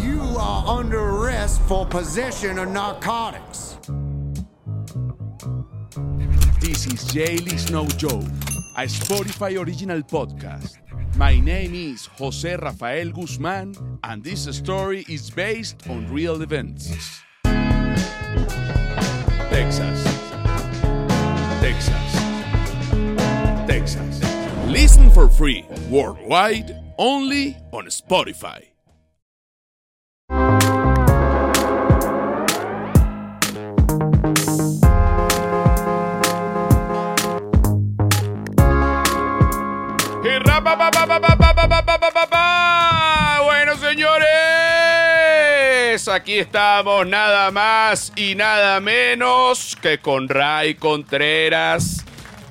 You are under arrest for possession of narcotics. This is Jaylee Snow Joe, a Spotify original podcast. My name is Jose Rafael Guzman, and this story is based on real events. Texas. Texas. Texas. Listen for free worldwide only on Spotify. Bueno, señores, aquí estamos nada más y nada menos que con Ray Contreras.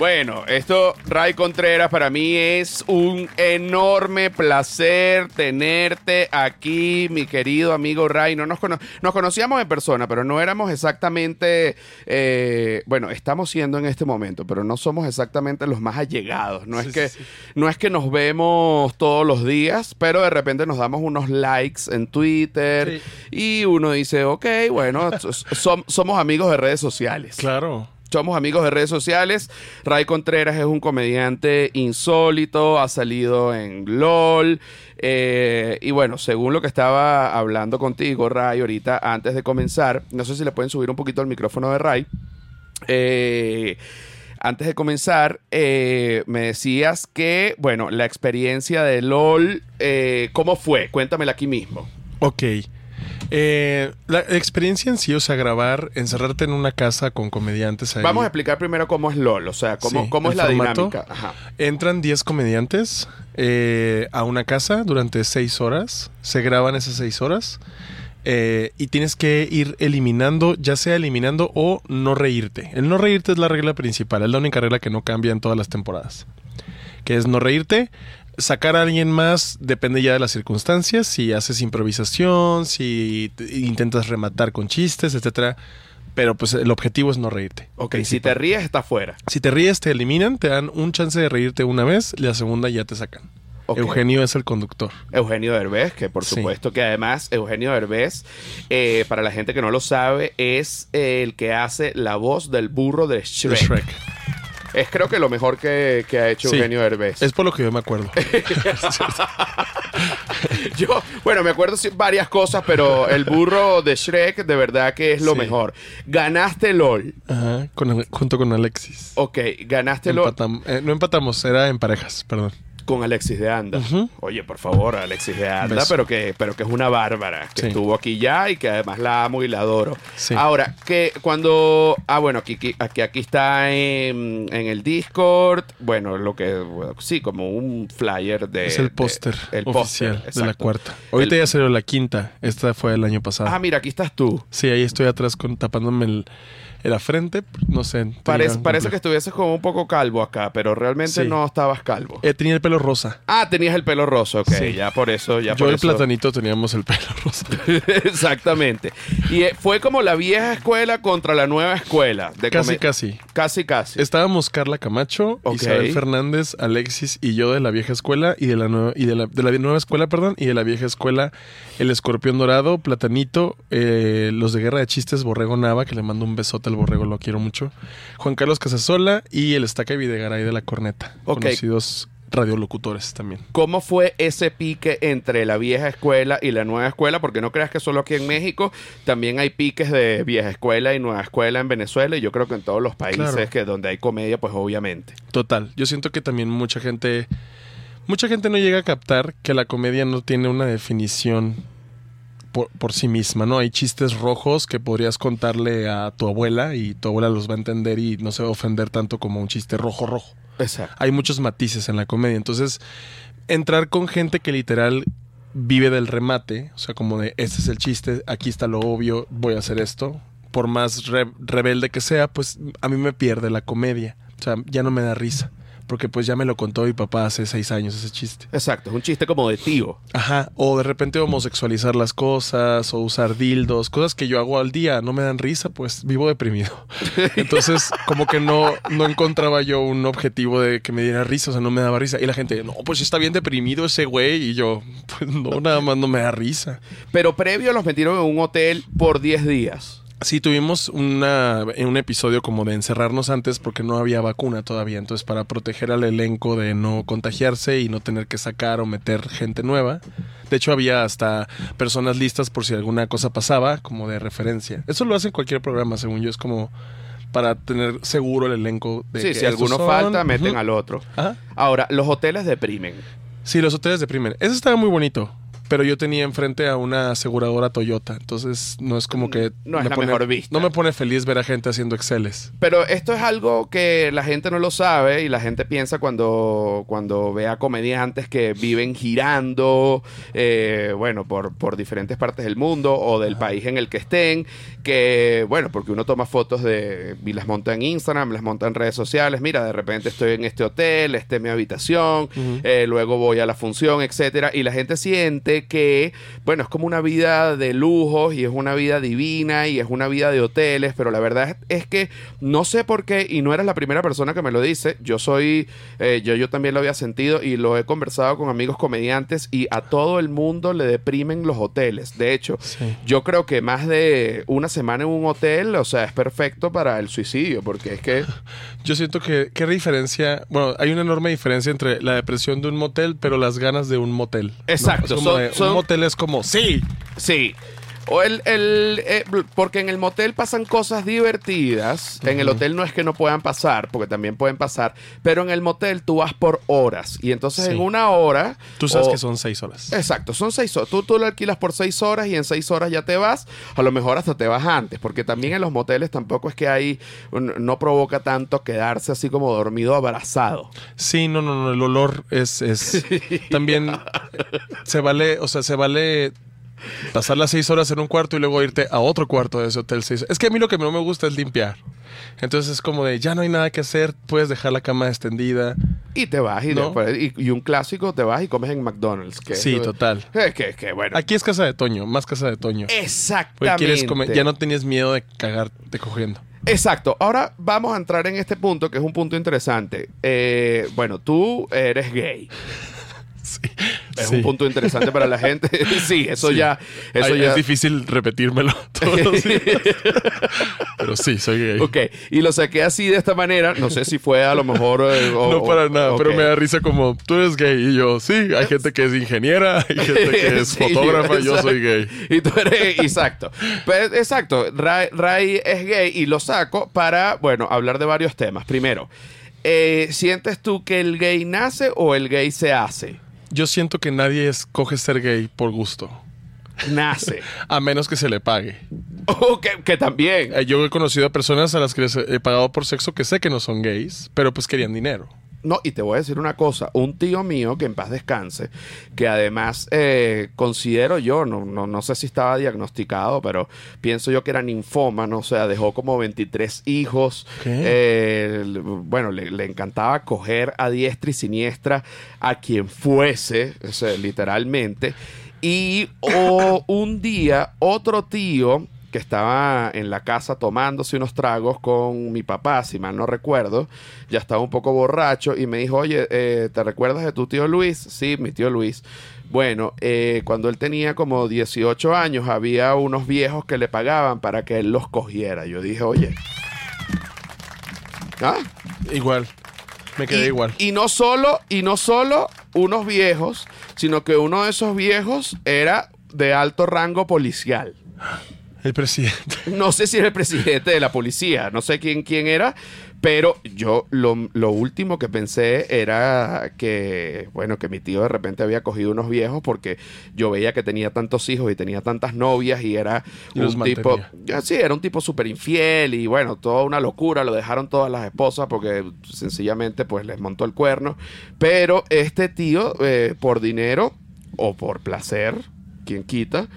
Bueno, esto, Ray Contreras, para mí es un enorme placer tenerte aquí, mi querido amigo Ray. No nos, cono- nos conocíamos en persona, pero no éramos exactamente, eh, bueno, estamos siendo en este momento, pero no somos exactamente los más allegados. No, es, que, no es que nos vemos todos los días, pero de repente nos damos unos likes en Twitter y uno dice, ok, bueno, som- somos amigos de redes sociales. Claro. Somos amigos de redes sociales. Ray Contreras es un comediante insólito, ha salido en LOL. eh, y bueno, según lo que estaba hablando contigo, Ray, ahorita antes de comenzar, no sé si le pueden subir un poquito el micrófono de Ray. Eh, antes de comenzar, eh, me decías que, bueno, la experiencia de LOL, ¿cómo fue? Cuéntamela aquí mismo. Ok. Eh, la experiencia en sí, o sea, grabar, encerrarte en una casa con comediantes ahí. Vamos a explicar primero cómo es LOL, o sea, cómo, Sí, cómo es la formato. dinámica. Ajá. Entran 10 comediantes eh, a una casa durante 6 horas. Se graban esas 6 horas. eh, y tienes que ir eliminando, ya sea eliminando o no reírte. El no reírte es la regla principal, es la única regla que no cambia en todas las temporadas. Que es no reírte. Sacar a alguien más depende ya de las circunstancias. Si haces improvisación, si te- intentas rematar con chistes, etcétera. Pero pues el objetivo es no reírte. Ok, si te ríes, está fuera. Si te ríes, te eliminan, te dan un chance de reírte una vez, la segunda ya te sacan. Eugenio es el conductor. Eugenio Derbez, que por Sí. supuesto que además Eugenio Derbez, eh, para la gente que no lo sabe, es el que hace la voz del burro de de Shrek. Es creo que lo mejor que, que ha hecho Sí. Eugenio Derbez. Es por lo que yo me acuerdo. Yo, bueno, me acuerdo varias cosas, pero el burro de Shrek de verdad que es lo Sí. mejor. Ganaste LOL. Ajá, con junto con Alexis. Ok, ganaste LOL eh, no empatamos, era en parejas, perdón. Con Alexis de Anda. Oye, por favor, Alexis de Anda, Beso. pero que, pero que es una bárbara, que Sí. estuvo aquí ya y que además la amo y la adoro. Sí. Ahora, que cuando. Ah, bueno, aquí, aquí, aquí, está en, en el Discord. Bueno, lo que. bueno, sí, como un flyer de. es el póster el oficial póster, de la cuarta. Ahorita El- ya salió la quinta. Esta fue el año pasado. Ah, mira, aquí estás tú. Sí, ahí estoy atrás con, tapándome el, en la frente. No sé. Parece, parece que estuvieses como un poco calvo acá, pero realmente Sí. no estabas calvo. Eh, tenía el pelo rosa. Ah, tenías el pelo roso, ok. Sí. Ya por eso, ya Yo por y eso. platanito teníamos el pelo rosa. Exactamente. Y eh, fue como la vieja escuela contra la nueva escuela. De casi, casi. Casi, casi. Estábamos Carla Camacho, Ok. Isabel Fernández, Alexis y yo de la vieja escuela y de la nueva y de la, de la nueva escuela, perdón, y de la vieja escuela el Escorpión Dorado, Platanito, eh, los de Guerra de Chistes, Borrego Nava, que le mando un besote al Borrego, lo quiero mucho, Juan Carlos Casasola y el Estaca Videgaray de la Corneta, Ok. conocidos radiolocutores también. ¿Cómo fue ese pique entre la vieja escuela y la nueva escuela? Porque no creas que solo aquí en México, también hay piques de vieja escuela y nueva escuela en Venezuela y yo creo que en todos los países Claro. que donde hay comedia, pues obviamente. Total, yo siento que también mucha gente mucha gente no llega a captar que la comedia no tiene una definición por, por sí misma, ¿no? Hay chistes rojos que podrías contarle a tu abuela y tu abuela los va a entender y no se va a ofender tanto como un chiste rojo rojo. Exacto. Hay muchos matices en la comedia, entonces entrar con gente que literal vive del remate, o sea, como de este es el chiste, aquí está lo obvio, voy a hacer esto, por más re- rebelde que sea, pues a mí me pierde la comedia, o sea, ya no me da risa. Porque pues ya me lo contó mi papá hace seis años ese chiste. Exacto, es un chiste como de tío. Ajá, o de repente homosexualizar las cosas, o usar dildos, cosas que yo hago al día, no me dan risa, pues vivo deprimido. Entonces, como que no, no encontraba yo un objetivo de que me diera risa, o sea, no me daba risa. Y la gente, no, pues está bien deprimido ese güey, y yo, pues no, nada más no me da risa. Pero previo los metieron en un hotel por 10 días. Sí, tuvimos una, un episodio como de encerrarnos antes porque no había vacuna todavía. Entonces, para proteger al elenco de no contagiarse y no tener que sacar o meter gente nueva. De hecho, había hasta personas listas por si alguna cosa pasaba, como de referencia. Eso lo hace en cualquier programa, según yo. Es como para tener seguro el elenco de Sí, que si alguno son. falta, meten al otro. Ajá. Ahora, los hoteles deprimen. Sí, los hoteles deprimen. Eso estaba muy bonito. Pero yo tenía enfrente a una aseguradora Toyota. Entonces, no es como que. No es me la pone- mejor vista. No me pone feliz ver a gente haciendo Exceles. Pero esto es algo que la gente no lo sabe y la gente piensa cuando, cuando ve a comediantes que viven girando, eh, bueno, por, por diferentes partes del mundo o del país en el que estén, que, bueno, porque uno toma fotos de, y las monta en Instagram, las monta en redes sociales, mira, de repente estoy en este hotel, esta es mi habitación, eh, luego voy a la función, etcétera, y la gente siente que, bueno, es como una vida de lujos y es una vida divina y es una vida de hoteles, pero la verdad es que no sé por qué, y no eres la primera persona que me lo dice, yo soy, eh, yo, yo también lo había sentido y lo he conversado con amigos comediantes y a todo el mundo le deprimen los hoteles. De hecho, Sí. yo creo que más de una semana en un hotel, o sea, es perfecto para el suicidio, porque es que... Yo siento que, ¿qué diferencia? Bueno, hay una enorme diferencia entre la depresión de un motel, pero las ganas de un motel. ¿no? Exacto, Es como de- son- Un motel es como, sí, Sí. O el, el, eh, porque en el motel pasan cosas divertidas. En el hotel no es que no puedan pasar, porque también pueden pasar. Pero en el motel tú vas por horas. Y entonces Sí. en una hora. tú sabes o- que son seis horas. Exacto, son seis horas. Tú, tú lo alquilas por seis horas y en seis horas ya te vas. A lo mejor hasta te vas antes, porque también en los moteles tampoco es que hay, no provoca tanto quedarse así como dormido abrazado. Sí, no, no, no, el olor es, es también se vale, o sea, se vale pasar las seis horas en un cuarto y luego irte a otro cuarto de ese hotel seis. Es que a mí lo que no me gusta es limpiar. Entonces es como de ya no hay nada que hacer, puedes dejar la cama extendida. Y te vas y, ¿No? después- y, y un clásico te vas y comes en McDonald's. Que Sí, es- total. Es que, que bueno. Aquí es casa de Toño, más casa de Toño. Exactamente. quieres comer, ya no tenías miedo de cagarte cogiendo. Exacto. Ahora vamos a entrar en este punto que es un punto interesante. Eh, bueno, tú eres gay. Sí. Es Sí. un punto interesante para la gente. sí, eso Sí. ya. Eso Ay, ya. Es difícil repetírmelo todos los días. Pero sí, soy gay. Ok, y lo saqué así de esta manera. No sé si fue a lo mejor. eh, o- No para nada, pero me da risa como tú eres gay y yo, sí, hay gente que es ingeniera, hay gente que es Sí, fotógrafa, yo soy gay. Y tú eres, exacto. Pues, exacto, Ray, Ray es gay y lo saco para, bueno, hablar de varios temas. Primero, eh, ¿sientes tú que el gay nace o el gay se hace? Yo siento que nadie escoge ser gay por gusto, Nace. a menos que se le pague. O que, que también. Eh, Yo he conocido a personas a las que les he pagado por sexo que sé que no son gays, pero pues querían dinero. No, y te voy a decir una cosa. Un tío mío, que en paz descanse, que además eh, considero yo, no, no, no sé si estaba diagnosticado, pero pienso yo que era ninfómano, o sea, dejó como 23 hijos. Eh, bueno, le, le encantaba coger a diestra y siniestra a quien fuese, o sea, literalmente. Y o un día, otro tío que estaba en la casa tomándose unos tragos con mi papá, si mal no recuerdo, ya estaba un poco borracho y me dijo, oye, eh, ¿te recuerdas de tu tío Luis? Sí, mi tío Luis. Bueno, eh, cuando él tenía como 18 años, había unos viejos que le pagaban para que él los cogiera. Yo dije, oye, ¿ah? Igual, me quedé y, igual. Y no solo, y no solo unos viejos, sino que uno de esos viejos era de alto rango policial. El presidente. No sé si era el presidente de la policía, no sé quién, quién era, pero yo lo, lo último que pensé era que, bueno, que mi tío de repente había cogido unos viejos porque yo veía que tenía tantos hijos y tenía tantas novias y era Y un tipo, sí, era un tipo súper infiel y bueno, toda una locura, lo dejaron todas las esposas porque sencillamente pues les montó el cuerno, pero este tío, eh, por dinero o por placer, quien quita,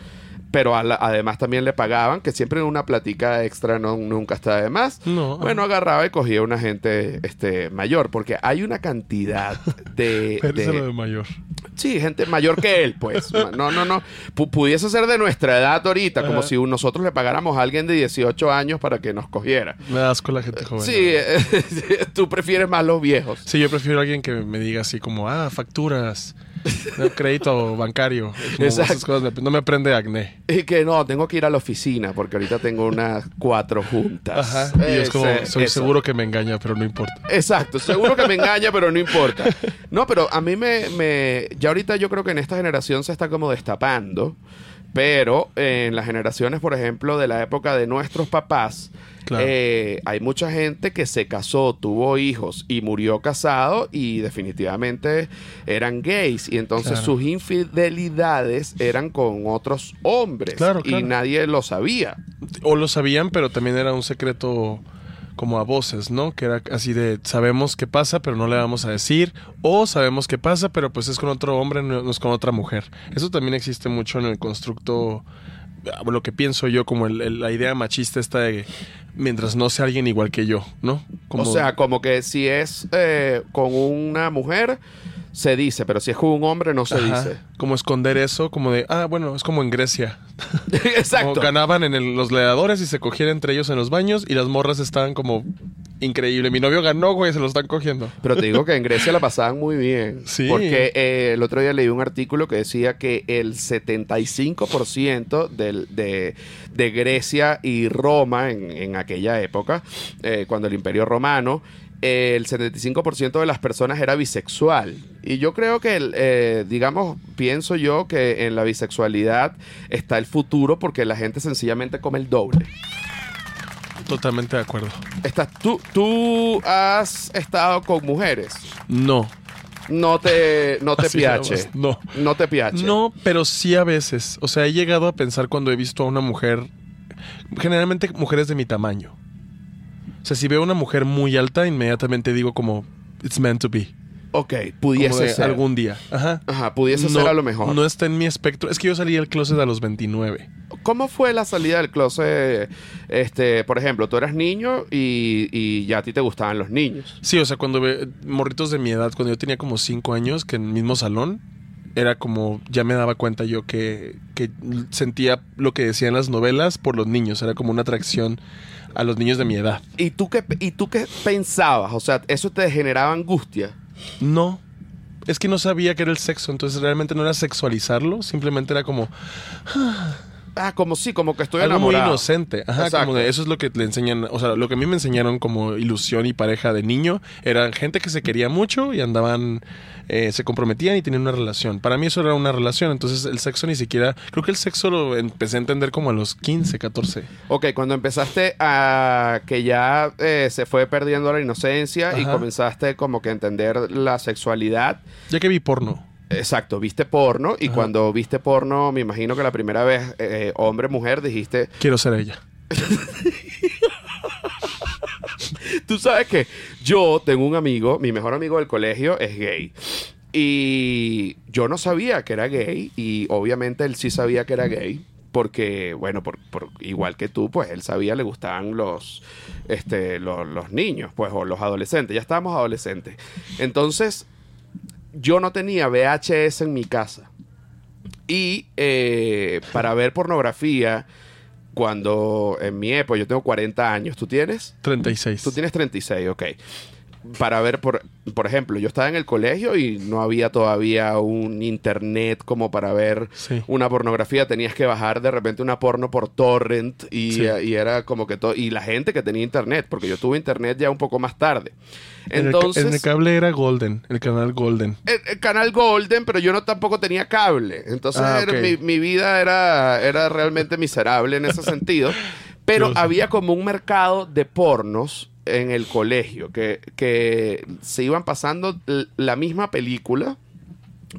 pero la- además también le pagaban, que siempre una platica extra no, nunca está de más. No. Bueno, agarraba y cogía una gente este, mayor, porque hay una cantidad de... De- de mayor. Sí, gente mayor que él, pues. No, no, no. Pu- pudiese ser de nuestra edad ahorita, como si nosotros le pagáramos a alguien de 18 años para que nos cogiera. Me da asco la gente joven. Sí, eh, tú prefieres más los viejos. Sí, yo prefiero a alguien que me diga así como, ah, facturas, crédito bancario. Esas cosas no me prende acné. Y que no, tengo que ir a la oficina porque ahorita tengo unas cuatro juntas. Ajá. Y es como, soy eso. seguro que me engaña, pero no importa. Exacto, seguro que me engaña, pero no importa. No, pero a mí me, me- Ya ahorita yo creo que en esta generación se está como destapando, pero en las generaciones, por ejemplo, de la época de nuestros papás, Claro. eh, hay mucha gente que se casó, tuvo hijos y murió casado y definitivamente eran gays. Y entonces Claro. sus infidelidades eran con otros hombres Claro, y nadie lo sabía. O lo sabían, pero también era un secreto como a voces, ¿no? Que era así de, sabemos qué pasa, pero no le vamos a decir. O sabemos qué pasa, pero pues es con otro hombre, no es con otra mujer. Eso también existe mucho en el constructo, ah, lo que pienso yo, como el- el- la idea machista esta de, mientras no sea alguien igual que yo, ¿no? Como, O sea, como que si es eh, con una mujer, se dice, pero si es con un hombre, no se ajá, dice. como esconder eso, como de, ah, bueno, es como en Grecia. Exacto. Como ganaban en el- los leadores y se cogían entre ellos en los baños y las morras estaban como increíble. Mi novio ganó, güey, se lo están cogiendo. Pero te digo que en Grecia la pasaban muy bien. Sí. Porque eh, el otro día leí un artículo que decía que el 75% del, de, de Grecia y Roma en, en aquella época, eh, cuando el Imperio Romano, el 75% de las personas era bisexual. Y yo creo que, eh, digamos, pienso yo que en la bisexualidad está el futuro porque la gente sencillamente come el doble. Totalmente de acuerdo. Estás, tú, tú has estado con mujeres. No. No te, no te Así piache. No. No te piache. No, pero sí a veces. O sea, he llegado a pensar cuando he visto a una mujer, generalmente mujeres de mi tamaño. O sea, si veo una mujer muy alta, inmediatamente digo como, it's meant to be. Ok, pudiese ser. algún día. Ajá. Ajá, pudiese ser a lo mejor. No está en mi espectro. Es que yo salí del closet a los 29. ¿Cómo fue la salida del closet? Este, por ejemplo, tú eras niño y, y ya a ti te gustaban los niños. Sí, o sea, cuando ve morritos de mi edad, cuando yo tenía como 5 años, que en el mismo salón, era como, ya me daba cuenta yo que, que sentía lo que decían las novelas por los niños. Era como una atracción a los niños de mi edad. ¿Y tú qué, y tú qué pensabas? O sea, ¿eso te generaba angustia? No. Es que no sabía que era el sexo, entonces realmente no era sexualizarlo, simplemente era como Ah, como sí, como que estoy algo muy enamorado. inocente. Ajá, Exacto. como de eso es lo que le enseñan, o sea, lo que a mí me enseñaron como ilusión y pareja de niño, eran gente que se quería mucho y andaban, eh, se comprometían y tenían una relación. Para mí eso era una relación, entonces el sexo ni siquiera, creo que el sexo lo empecé a entender como a los 15, 14. Ok, cuando empezaste a que ya eh, se fue perdiendo la inocencia y comenzaste como que a entender la sexualidad, Ya que vi porno. Exacto, viste porno y Ajá. cuando viste porno, me imagino que la primera vez, eh, hombre, mujer, dijiste, Quiero ser ella. tú sabes que yo tengo un amigo, mi mejor amigo del colegio es gay. Y yo no sabía que era gay y obviamente él sí sabía que era gay. Porque, bueno, por, por- igual que tú, pues él sabía le gustaban los, este, los, los niños, pues, o los adolescentes. Ya estábamos adolescentes. Entonces, yo no tenía VHS en mi casa. Y eh, para ver pornografía, cuando en mi época, yo tengo 40 años, ¿tú tienes? 36. Tú tienes 36, ok. Para ver, por, por ejemplo, yo estaba en el colegio y no había todavía un internet como para ver Sí. una pornografía. Tenías que bajar de repente una porno por torrent y, Sí. y era como que todo. Y la gente que tenía internet, porque yo tuve internet ya un poco más tarde. En el Entonces. en el cable era Golden, el canal Golden. el, el canal Golden, pero yo no tampoco tenía cable. Entonces Ah, era- mi, mi vida era, era realmente miserable en ese sentido. Pero había como un mercado de pornos en el colegio que, que se iban pasando la misma película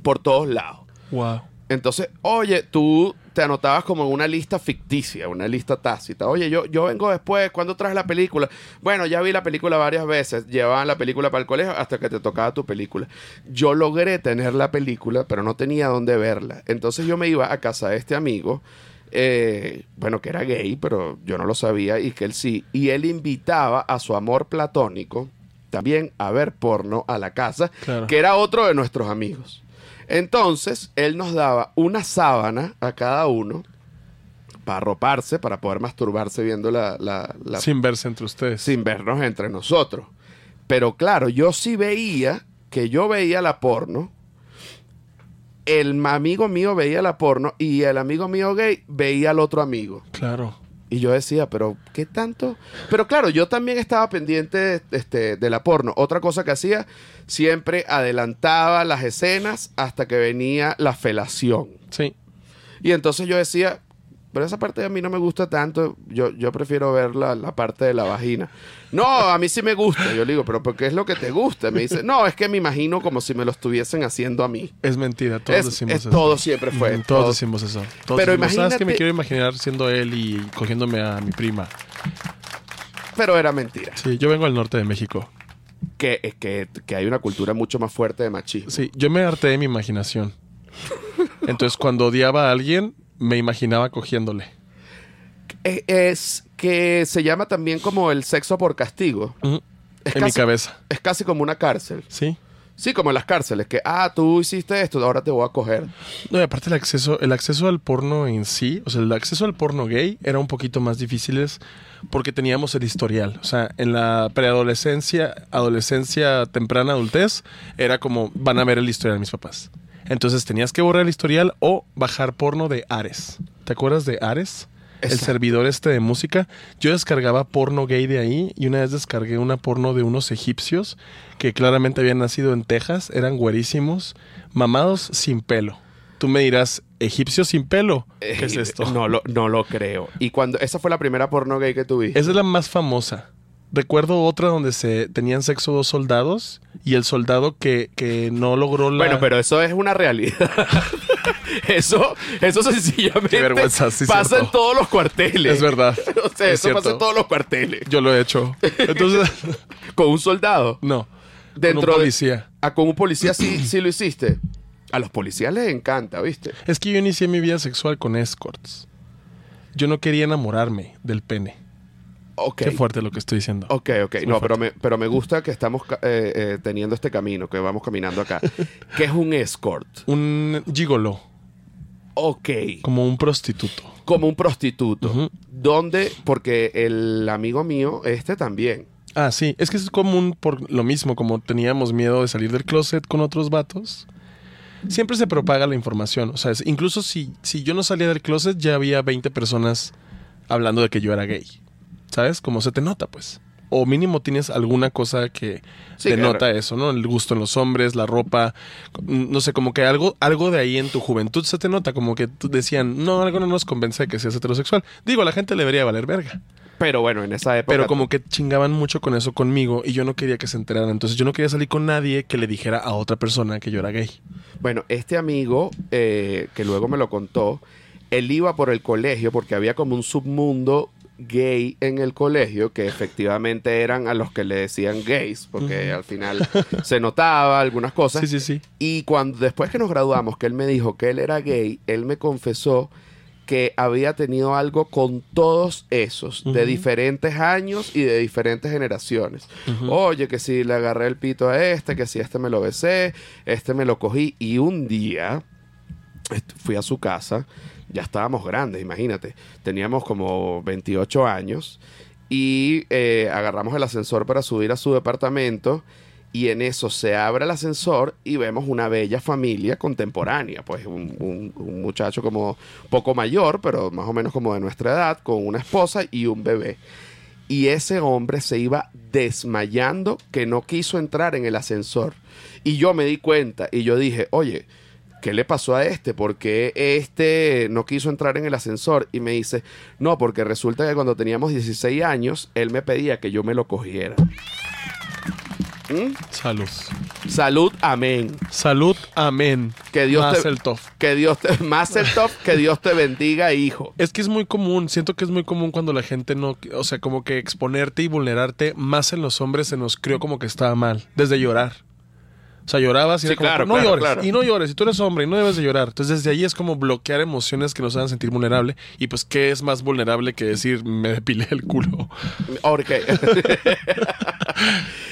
por todos lados. Wow. Entonces, oye, tú te anotabas como en una lista ficticia, una lista tácita. Oye, yo, yo vengo después, ¿cuándo traes la película? Bueno, ya vi la película varias veces, llevaban la película para el colegio hasta que te tocaba tu película. Yo logré tener la película, pero no tenía dónde verla. Entonces yo me iba a casa de este amigo eh, bueno, que era gay, pero yo no lo sabía y que él sí. Y él invitaba a su amor platónico también a ver porno a la casa, Claro. que era otro de nuestros amigos. Entonces, él nos daba una sábana a cada uno para arroparse, para poder masturbarse viendo la, la- la- Sin verse entre ustedes. sin vernos entre nosotros. Pero claro, yo sí veía que yo veía la porno, el amigo mío veía la porno y el amigo mío gay veía al otro amigo. Claro. Y yo decía, pero ¿qué tanto? Pero claro, yo también estaba pendiente este, de la porno. Otra cosa que hacía, siempre adelantaba las escenas hasta que venía la felación. Sí. Y entonces yo decía, pero esa parte a mí no me gusta tanto, yo, yo prefiero ver la, la parte de la vagina. No, a mí sí me gusta. Yo le digo, pero ¿por qué es lo que te gusta? Me dice, no, es que me imagino como si me lo estuviesen haciendo a mí. Es mentira. Todos Es- decimos es eso. todo siempre fue. Mm, Todos todo. decimos eso. Todos Pero decimos, ¿Sabes que me imagínate- quiero imaginar siendo él y cogiéndome a mi prima? Pero era mentira. Sí, yo vengo al norte de México. Que, es que, que hay una cultura mucho más fuerte de machismo. Sí, yo me harté de mi imaginación. Entonces, cuando odiaba a alguien, me imaginaba cogiéndole. Es, que se llama también como el sexo por castigo. Es en mi cabeza. Es casi como una cárcel. Sí. Sí, como en las cárceles, que, ah, tú hiciste esto, ahora te voy a coger. No, y aparte el acceso, el acceso al porno en sí, o sea, el acceso al porno gay era un poquito más difíciles porque teníamos el historial. O sea, en la preadolescencia, adolescencia, temprana adultez, era como, van a ver el historial de mis papás. Entonces tenías que borrar el historial o bajar porno de Ares. ¿Te acuerdas de Ares? El servidor este de música. Yo descargaba porno gay de ahí y una vez descargué una porno de unos egipcios que claramente habían nacido en Texas, eran güerísimos, mamados sin pelo. Tú me dirás, egipcios sin pelo. ¿Qué es Eh, esto? No lo, no lo creo. Y cuando esa fue la primera porno gay que tuviste. Esa es la más famosa. Recuerdo otra donde se tenían sexo dos soldados y el soldado que, que no logró la... Bueno, pero eso es una realidad. eso, eso sencillamente vergüenza, sí, pasa cierto. en todos los cuarteles. Es verdad. o sea, Es eso pasa en todos los cuarteles. Yo lo he hecho. Entonces, Con un soldado. no. Dentro con un de- policía. Ah, con un policía sí, sí lo hiciste. A los policías les encanta, ¿viste? Es que yo inicié mi vida sexual con escorts. Yo no quería enamorarme del pene. Ok. Qué fuerte lo que estoy diciendo. Ok, ok. Es No, pero me, pero me gusta que estamos eh, eh, teniendo este camino, que vamos caminando acá. ¿Qué es un escort? Un gigolo, Ok. como un prostituto. Como un prostituto. Ujú. ¿Dónde? Porque el amigo mío, este también. Ah, sí. Es que es común por lo mismo, como teníamos miedo de salir del closet con otros vatos. Siempre se propaga la información. O sea, es- incluso si, si yo no salía del closet, ya había 20 personas hablando de que yo era gay. ¿Sabes? Como se te nota, pues. O mínimo tienes alguna cosa que Sí, denota claro. eso, ¿no? El gusto en los hombres, la ropa, no sé, como que algo, algo de ahí en tu juventud se te nota, como que tú decían, no, algo no nos convence de que seas heterosexual. Digo, a la gente le debería valer verga. Pero bueno, en esa época. Pero como que chingaban mucho con eso conmigo y yo no quería que se enteraran. Entonces yo no quería salir con nadie que le dijera a otra persona que yo era gay. Bueno, este amigo, eh, que luego me lo contó, él iba por el colegio porque había como un submundo gay en el colegio que efectivamente eran a los que le decían gays porque al final se notaba algunas cosas. Sí, sí, sí. y cuando después que nos graduamos que él me dijo que él era gay él me confesó que había tenido algo con todos esos de diferentes años y de diferentes generaciones. Oye, que si le agarré el pito a este, que si este me lo besé, este me lo cogí. Y un día fui a su casa, ya estábamos grandes, imagínate, teníamos como 28 años y eh, agarramos el ascensor para subir a su departamento y en eso se abre el ascensor y vemos una bella familia contemporánea, pues un, un- un muchacho como poco mayor, pero más o menos como de nuestra edad, con una esposa y un bebé. Y ese hombre se iba desmayando que no quiso entrar en el ascensor. Y yo me di cuenta y yo dije, oye, ¿qué le pasó a este? ¿Por qué este no quiso entrar en el ascensor? Y me dice, no, porque resulta que cuando teníamos 16 años, él me pedía que yo me lo cogiera. ¿Mm? Salud. Salud, amén. Salud, amén. Que Dios Más te- el tof. Que Dios te, más el top, que Dios te bendiga, hijo. Es que es muy común, siento que es muy común cuando la gente no, o sea, como que exponerte y vulnerarte más en los hombres se nos crió como que estaba mal, desde llorar. O sea, llorabas y Sí, era como, claro, no claro, llores, claro. y no llores, y tú eres hombre, y no debes de llorar. Entonces, desde ahí es como bloquear emociones que nos hagan sentir vulnerable. Y pues, ¿qué es más vulnerable que decir, me depilé el culo? Ok.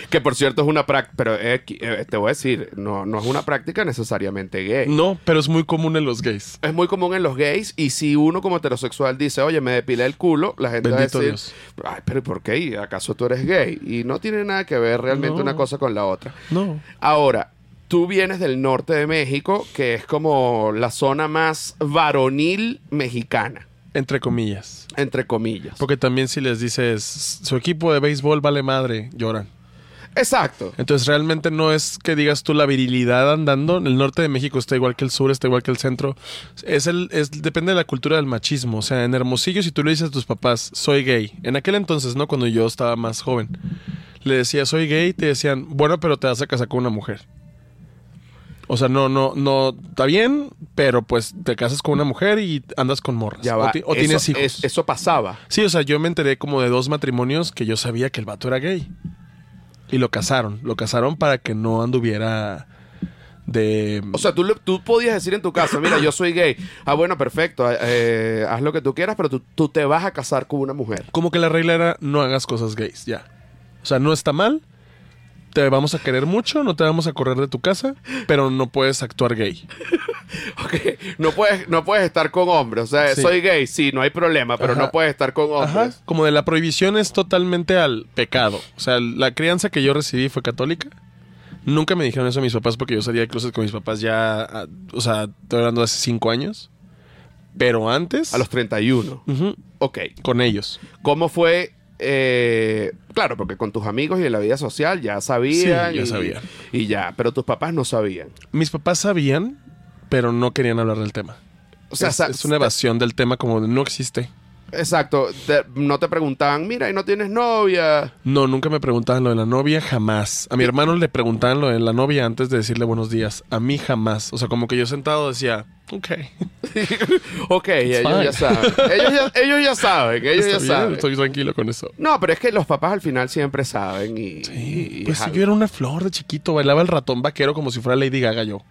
que por cierto es una práctica, pero eh, eh, te voy a decir, no, no es una práctica necesariamente gay. No, pero es muy común en los gays. Es muy común en los gays y si uno como heterosexual dice, oye, me depilé el culo, la gente Bendito va a decir, Dios. ay, pero ¿por qué? ¿Y ¿Acaso tú eres gay? Y no tiene nada que ver realmente No. una cosa con la otra. No. Ahora, tú vienes del norte de México, que es como la zona más varonil mexicana, Entre comillas. entre comillas. Porque también si les dices, su equipo de béisbol vale madre, lloran. Exacto. Entonces realmente no es que digas tú la virilidad andando. El norte de México está igual que el sur, está igual que el centro. Es el, es, depende de la cultura del machismo. O sea, en Hermosillo, si tú le dices a tus papás, soy gay. En aquel entonces, ¿no? Cuando yo estaba más joven. Le decía, soy gay, te decían, bueno, pero te vas a casar con una mujer. O sea, no, no, no, está bien, pero pues te casas con una mujer y andas con morras. Ya o, va. ti- o Eso- tienes hijos. es- eso pasaba. Sí, o sea, yo me enteré como de dos matrimonios que yo sabía que el vato era gay. Y lo casaron. Lo casaron para que no anduviera de... O sea, tú, tú podías decir en tu casa, mira, yo soy gay. Ah, bueno, perfecto. eh, haz lo que tú quieras, pero tú, tú te vas a casar con una mujer. como que la regla era no hagas cosas gays, ya. O sea, no está mal. Te vamos a querer mucho, no te vamos a correr de tu casa, pero no puedes actuar gay. Ok, No puedes, no puedes estar con hombres. O sea, Sí. soy gay, sí, no hay problema, pero Ajá. no puedes estar con Ajá. hombres. Como de la prohibición es totalmente al pecado. O sea, la crianza que yo recibí fue católica. Nunca me dijeron eso mis papás porque yo salía de closet con mis papás ya, o sea, estoy hablando de hace cinco años. Pero antes, A los 31. Ujú, Ok. con ellos. ¿Cómo fue? Eh, claro, porque con tus amigos y en la vida social ya sabían. Sí, ya y, sabían. Y ya, pero tus papás no sabían. Mis papás sabían, pero no querían hablar del tema. O sea, es, una evasión del tema como no existe. Exacto. Te- no te preguntaban, mira, y no tienes novia. No, nunca me preguntaban lo de la novia, jamás. A mi hermano le preguntaban lo de la novia antes de decirle buenos días. A mí jamás. O sea, como que yo sentado decía, ok. ok, ellos fine. ya saben. Ellos ya, ellos ya saben, ellos está ya bien, saben. estoy tranquilo con eso. No, pero es que los papás al final siempre saben y... y- Pues si yo era una flor de chiquito, bailaba el ratón vaquero como si fuera Lady Gaga yo.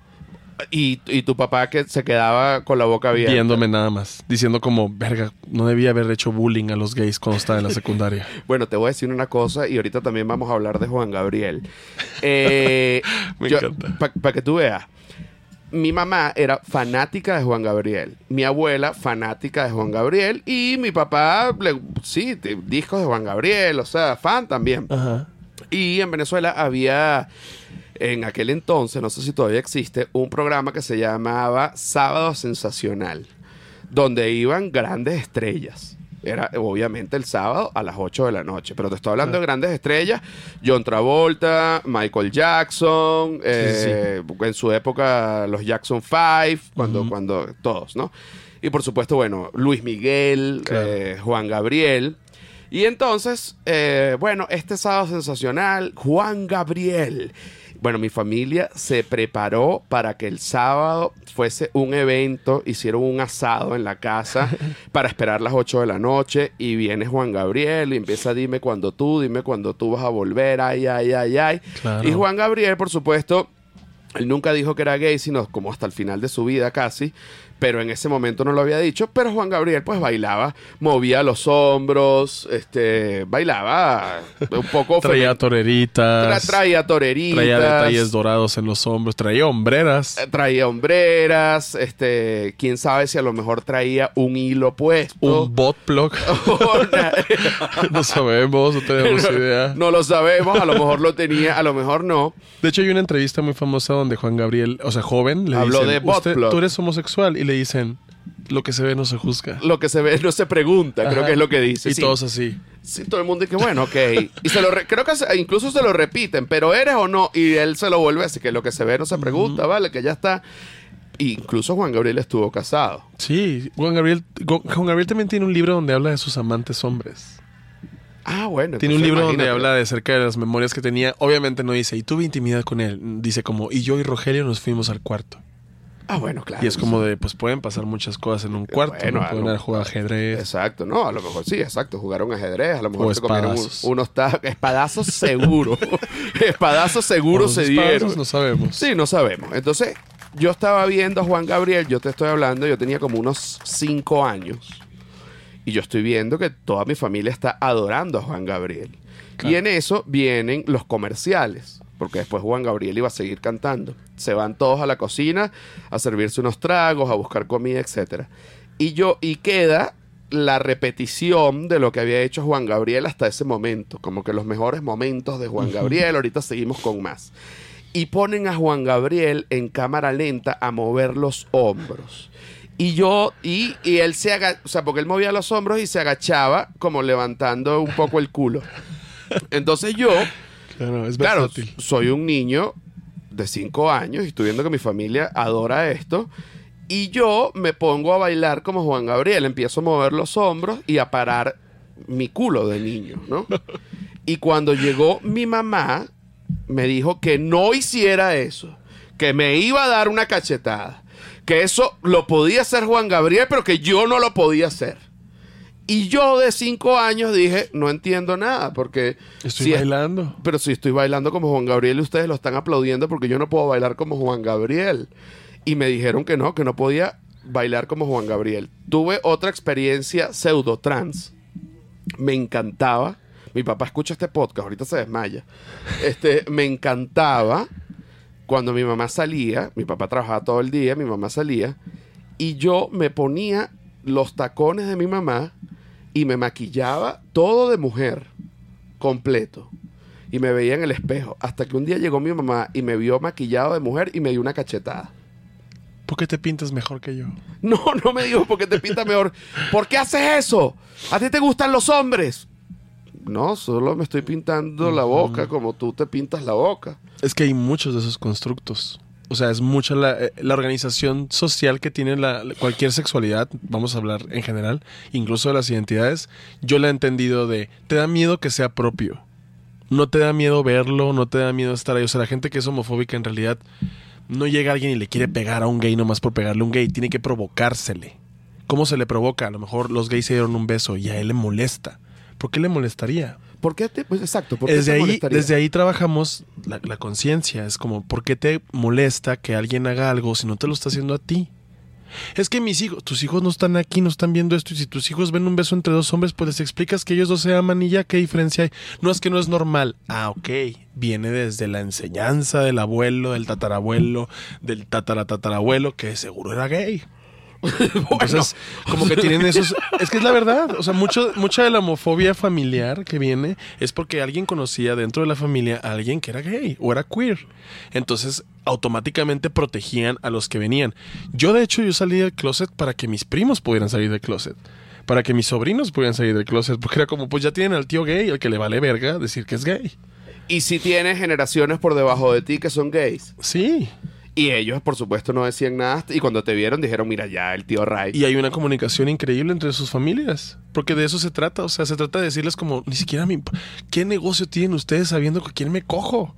Y, y tu papá que se quedaba con la boca abierta. Viéndome nada más. Diciendo como, verga, no debía haber hecho bullying a los gays cuando estaba en la secundaria. Bueno, te voy a decir una cosa y ahorita también vamos a hablar de Juan Gabriel. Eh, Me yo- encanta. Para que tú veas. Mi mamá era fanática de Juan Gabriel. Mi abuela fanática de Juan Gabriel. Y mi papá, le- sí, discos de Juan Gabriel, o sea, fan también. Ajá. Y en Venezuela había, en aquel entonces, no sé si todavía existe, un programa que se llamaba Sábado Sensacional, donde iban grandes estrellas. Era obviamente el sábado a las 8 de la noche, pero te estoy hablando de grandes estrellas. John Travolta, Michael Jackson, eh, en su época los Jackson 5, cuando, cuando todos, ¿no? Y por supuesto, bueno, Luis Miguel, Claro. eh, Juan Gabriel. Y entonces, eh, bueno, este sábado sensacional, Juan Gabriel. Bueno, mi familia se preparó para que el sábado fuese un evento, hicieron un asado en la casa para esperar las 8 de la noche y viene Juan Gabriel y empieza dime cuando tú, dime cuando tú vas a volver, ay, ay, ay, ay. Claro. Y Juan Gabriel, por supuesto, él nunca dijo que era gay, sino como hasta el final de su vida casi. Pero en ese momento no lo había dicho. Pero Juan Gabriel pues bailaba, movía los hombros, este, bailaba un poco... Traía toreritas. tra- traía toreritas. Traía detalles dorados en los hombros. Traía hombreras. eh, Traía hombreras, este, quién sabe si a lo mejor traía un hilo puesto. Un bot plug. no sabemos, no tenemos idea. no lo sabemos, a lo mejor lo tenía, a lo mejor no. De hecho, hay una entrevista muy famosa donde Juan Gabriel, o sea, joven, le Habló dicen, de bot "Usted- plug". tú eres homosexual. Y le dicen, lo que se ve no se juzga. Lo que se ve no se pregunta, creo que es lo que dice. Y sí. todos así. Sí, todo el mundo dice, bueno, ok. Y se lo re- creo que se- incluso se lo repiten, pero eres o no. Y él se lo vuelve así, que lo que se ve no se pregunta, ¿vale? Que ya está. Incluso Juan Gabriel estuvo casado. Sí, Juan Gabriel, Juan Gabriel también tiene un libro donde habla de sus amantes hombres. Ah, bueno. Tiene un libro donde habla de acerca de las memorias que tenía. Obviamente no dice, y tuve intimidad con él. Dice como, y yo y Rogelio nos fuimos al cuarto. Ah, bueno, claro. Y es como de, pues pueden pasar muchas cosas en un cuarto. bueno, ¿no? Pueden algo- jugar ajedrez. Exacto, no, a lo mejor sí, exacto. Jugaron ajedrez, a lo mejor O se comieron un- unos tacos. Espadazos seguro. espadazos seguro se dieron. No sabemos. Sí, no sabemos. Entonces, yo estaba viendo a Juan Gabriel, yo te estoy hablando, yo tenía como unos 5 años. Y yo estoy viendo que toda mi familia está adorando a Juan Gabriel. Y en eso vienen los comerciales. Porque después Juan Gabriel iba a seguir cantando. Se van todos a la cocina a servirse unos tragos, a buscar comida, etc. Y yo, y queda la repetición de lo que había hecho Juan Gabriel hasta ese momento. Como que los mejores momentos de Juan Gabriel. Ahorita seguimos con más y ponen a Juan Gabriel en cámara lenta a mover los hombros. Y yo, y, y él se aga, o sea, porque él movía los hombros y se agachaba como levantando un poco el culo. Entonces yo, Claro, es claro, soy un niño de 5 años y estoy viendo que mi familia adora esto. Y yo me pongo a bailar como Juan Gabriel, empiezo a mover los hombros y a parar mi culo de niño, ¿no? Y cuando llegó mi mamá, me dijo que no hiciera eso, que me iba a dar una cachetada, que eso lo podía hacer Juan Gabriel, pero que yo no lo podía hacer. Y yo de cinco años dije, no entiendo nada, porque... Estoy si es- bailando. pero si estoy bailando como Juan Gabriel y ustedes lo están aplaudiendo porque yo no puedo bailar como Juan Gabriel. Y me dijeron que no, que no podía bailar como Juan Gabriel. Tuve otra experiencia pseudo trans. Me encantaba. Mi papá escucha este podcast, ahorita se desmaya. Este, me encantaba cuando mi mamá salía, mi papá trabajaba todo el día, mi mamá salía, y yo me ponía los tacones de mi mamá y me maquillaba todo de mujer, completo. Y me veía en el espejo. Hasta que un día llegó mi mamá y me vio maquillado de mujer y me dio una cachetada. ¿Por qué te pintas mejor que yo? No, no me dijo porque te pinta mejor. ¿Por qué haces eso? ¿A ti te gustan los hombres? No, solo me estoy pintando la boca como tú te pintas la boca. Es que hay muchos de esos constructos. O sea, es mucha la, eh, la organización social que tiene la, cualquier sexualidad, vamos a hablar en general, incluso de las identidades. Yo la he entendido de, te da miedo que sea propio. No te da miedo verlo, no te da miedo estar ahí. O sea, la gente que es homofóbica en realidad no llega alguien y le quiere pegar a un gay nomás por pegarle a un gay, tiene que provocársele. ¿Cómo se le provoca? A lo mejor los gays se dieron un beso y a él le molesta. ¿Por qué le molestaría? ¿Por qué te.? Pues exacto. ¿por qué Desde te ahí, desde ahí trabajamos la, la conciencia. Es como, ¿por qué te molesta que alguien haga algo si no te lo está haciendo a ti? Es que mis hijos, tus hijos no están aquí, no están viendo esto. Y si tus hijos ven un beso entre dos hombres, pues les explicas que ellos dos se aman y ya, ¿qué diferencia hay? No es que no es normal. Ah, ok. Viene desde la enseñanza del abuelo, del tatarabuelo, del tataratatarabuelo, que seguro era gay. Entonces, como que tienen esos. Es que es la verdad. O sea, mucho, mucha de la homofobia familiar que viene es porque alguien conocía dentro de la familia a alguien que era gay o era queer. Entonces, automáticamente protegían a los que venían. Yo, de hecho, yo salí del closet para que mis primos pudieran salir del closet. Para que mis sobrinos pudieran salir del closet. Porque era como, pues ya tienen al tío gay, al que le vale verga decir que es gay. Y si tienes generaciones por debajo de ti que son gays. Sí. Y ellos, por supuesto, no decían nada. Y cuando te vieron, dijeron: Mira, ya, el tío Ray. Y hay una comunicación increíble entre sus familias. Porque de eso se trata. O sea, se trata de decirles como, ni siquiera mi... ¿Qué negocio tienen ustedes sabiendo que quién me cojo?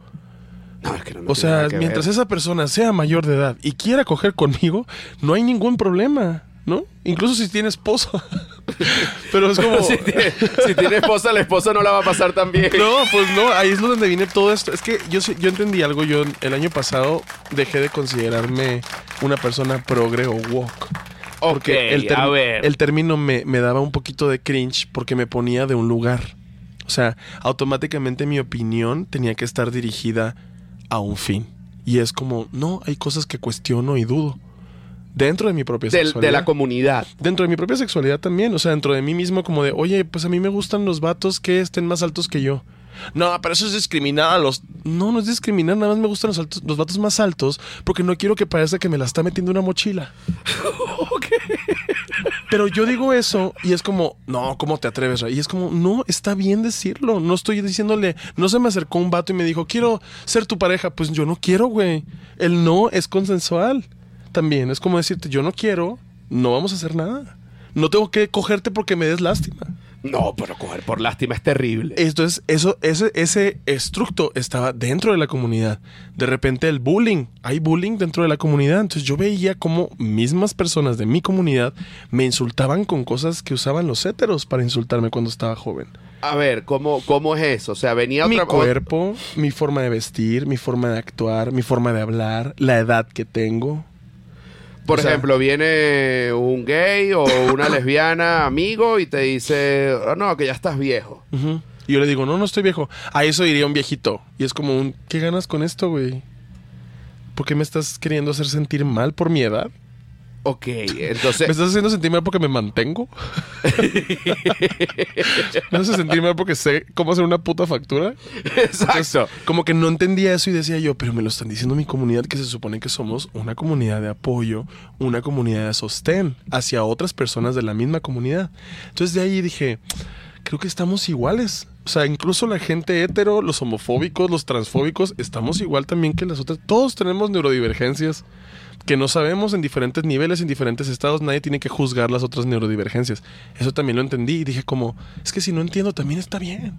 No, es que no, no O sea, mientras ver. esa persona sea mayor de edad y quiera coger conmigo, no hay ningún problema, ¿no? Incluso si tiene esposo. Pero es como... si, tiene, si tiene esposa, la esposa no la va a pasar tan bien. No, pues no, ahí es donde viene todo esto. Es que yo, yo entendí algo. Yo el año pasado dejé de considerarme una persona progre o woke. Ok, el, a ver. el término me, me daba un poquito de cringe porque me ponía de un lugar. O sea, automáticamente mi opinión tenía que estar dirigida a un fin. Y es como, no, hay cosas que cuestiono y dudo. Dentro de mi propia Del- sexualidad. de la comunidad. Dentro de mi propia sexualidad también. O sea, dentro de mí mismo, como de, oye, pues a mí me gustan los vatos que estén más altos que yo. No, pero eso es discriminar a los. No, no es discriminar, nada más me gustan los, altos, los vatos más altos porque no quiero que parezca que me la está metiendo una mochila. Pero yo digo eso y es como, no, ¿cómo te atreves? Y es como, no, está bien decirlo. No estoy diciéndole, no se me acercó un vato y me dijo, quiero ser tu pareja. Pues yo no quiero, güey. El no es consensual. También es como decirte, yo no quiero, no vamos a hacer nada. No tengo que cogerte porque me des lástima. No, pero coger por lástima es terrible. Entonces, eso, ese, ese estructo estaba dentro de la comunidad. De repente el bullying, hay bullying dentro de la comunidad. Entonces yo veía como mismas personas de mi comunidad me insultaban con cosas que usaban los héteros para insultarme cuando estaba joven. A ver, ¿cómo, cómo es eso? O sea, venía Mi otra cuerpo, mi forma de vestir, mi forma de actuar, mi forma de hablar, la edad que tengo. Por o sea- ejemplo, viene un gay o una lesbiana amigo y te dice, "Ah, no, que ya estás viejo. Y yo le digo, no, no estoy viejo. A eso diría un viejito. Y es como un, ¿qué ganas con esto, güey? ¿Por qué me estás queriendo hacer sentir mal por mi edad? Ok, ¿Me entonces... estás haciendo sentir mal porque me mantengo? ¿Me haces sentir mal porque sé cómo hacer una puta factura? Exacto. Como que no entendía eso y decía yo, pero me lo están diciendo mi comunidad que se supone que somos una comunidad de apoyo, una comunidad de sostén hacia otras personas de la misma comunidad. Entonces de ahí dije, creo que estamos iguales. O sea, incluso la gente hetero, los homofóbicos, los transfóbicos, estamos igual también que las otras. Todos tenemos neurodivergencias que no sabemos en diferentes niveles, en diferentes estados. Nadie tiene que juzgar las otras neurodivergencias. Eso también lo entendí y dije como, es que si no entiendo también está bien.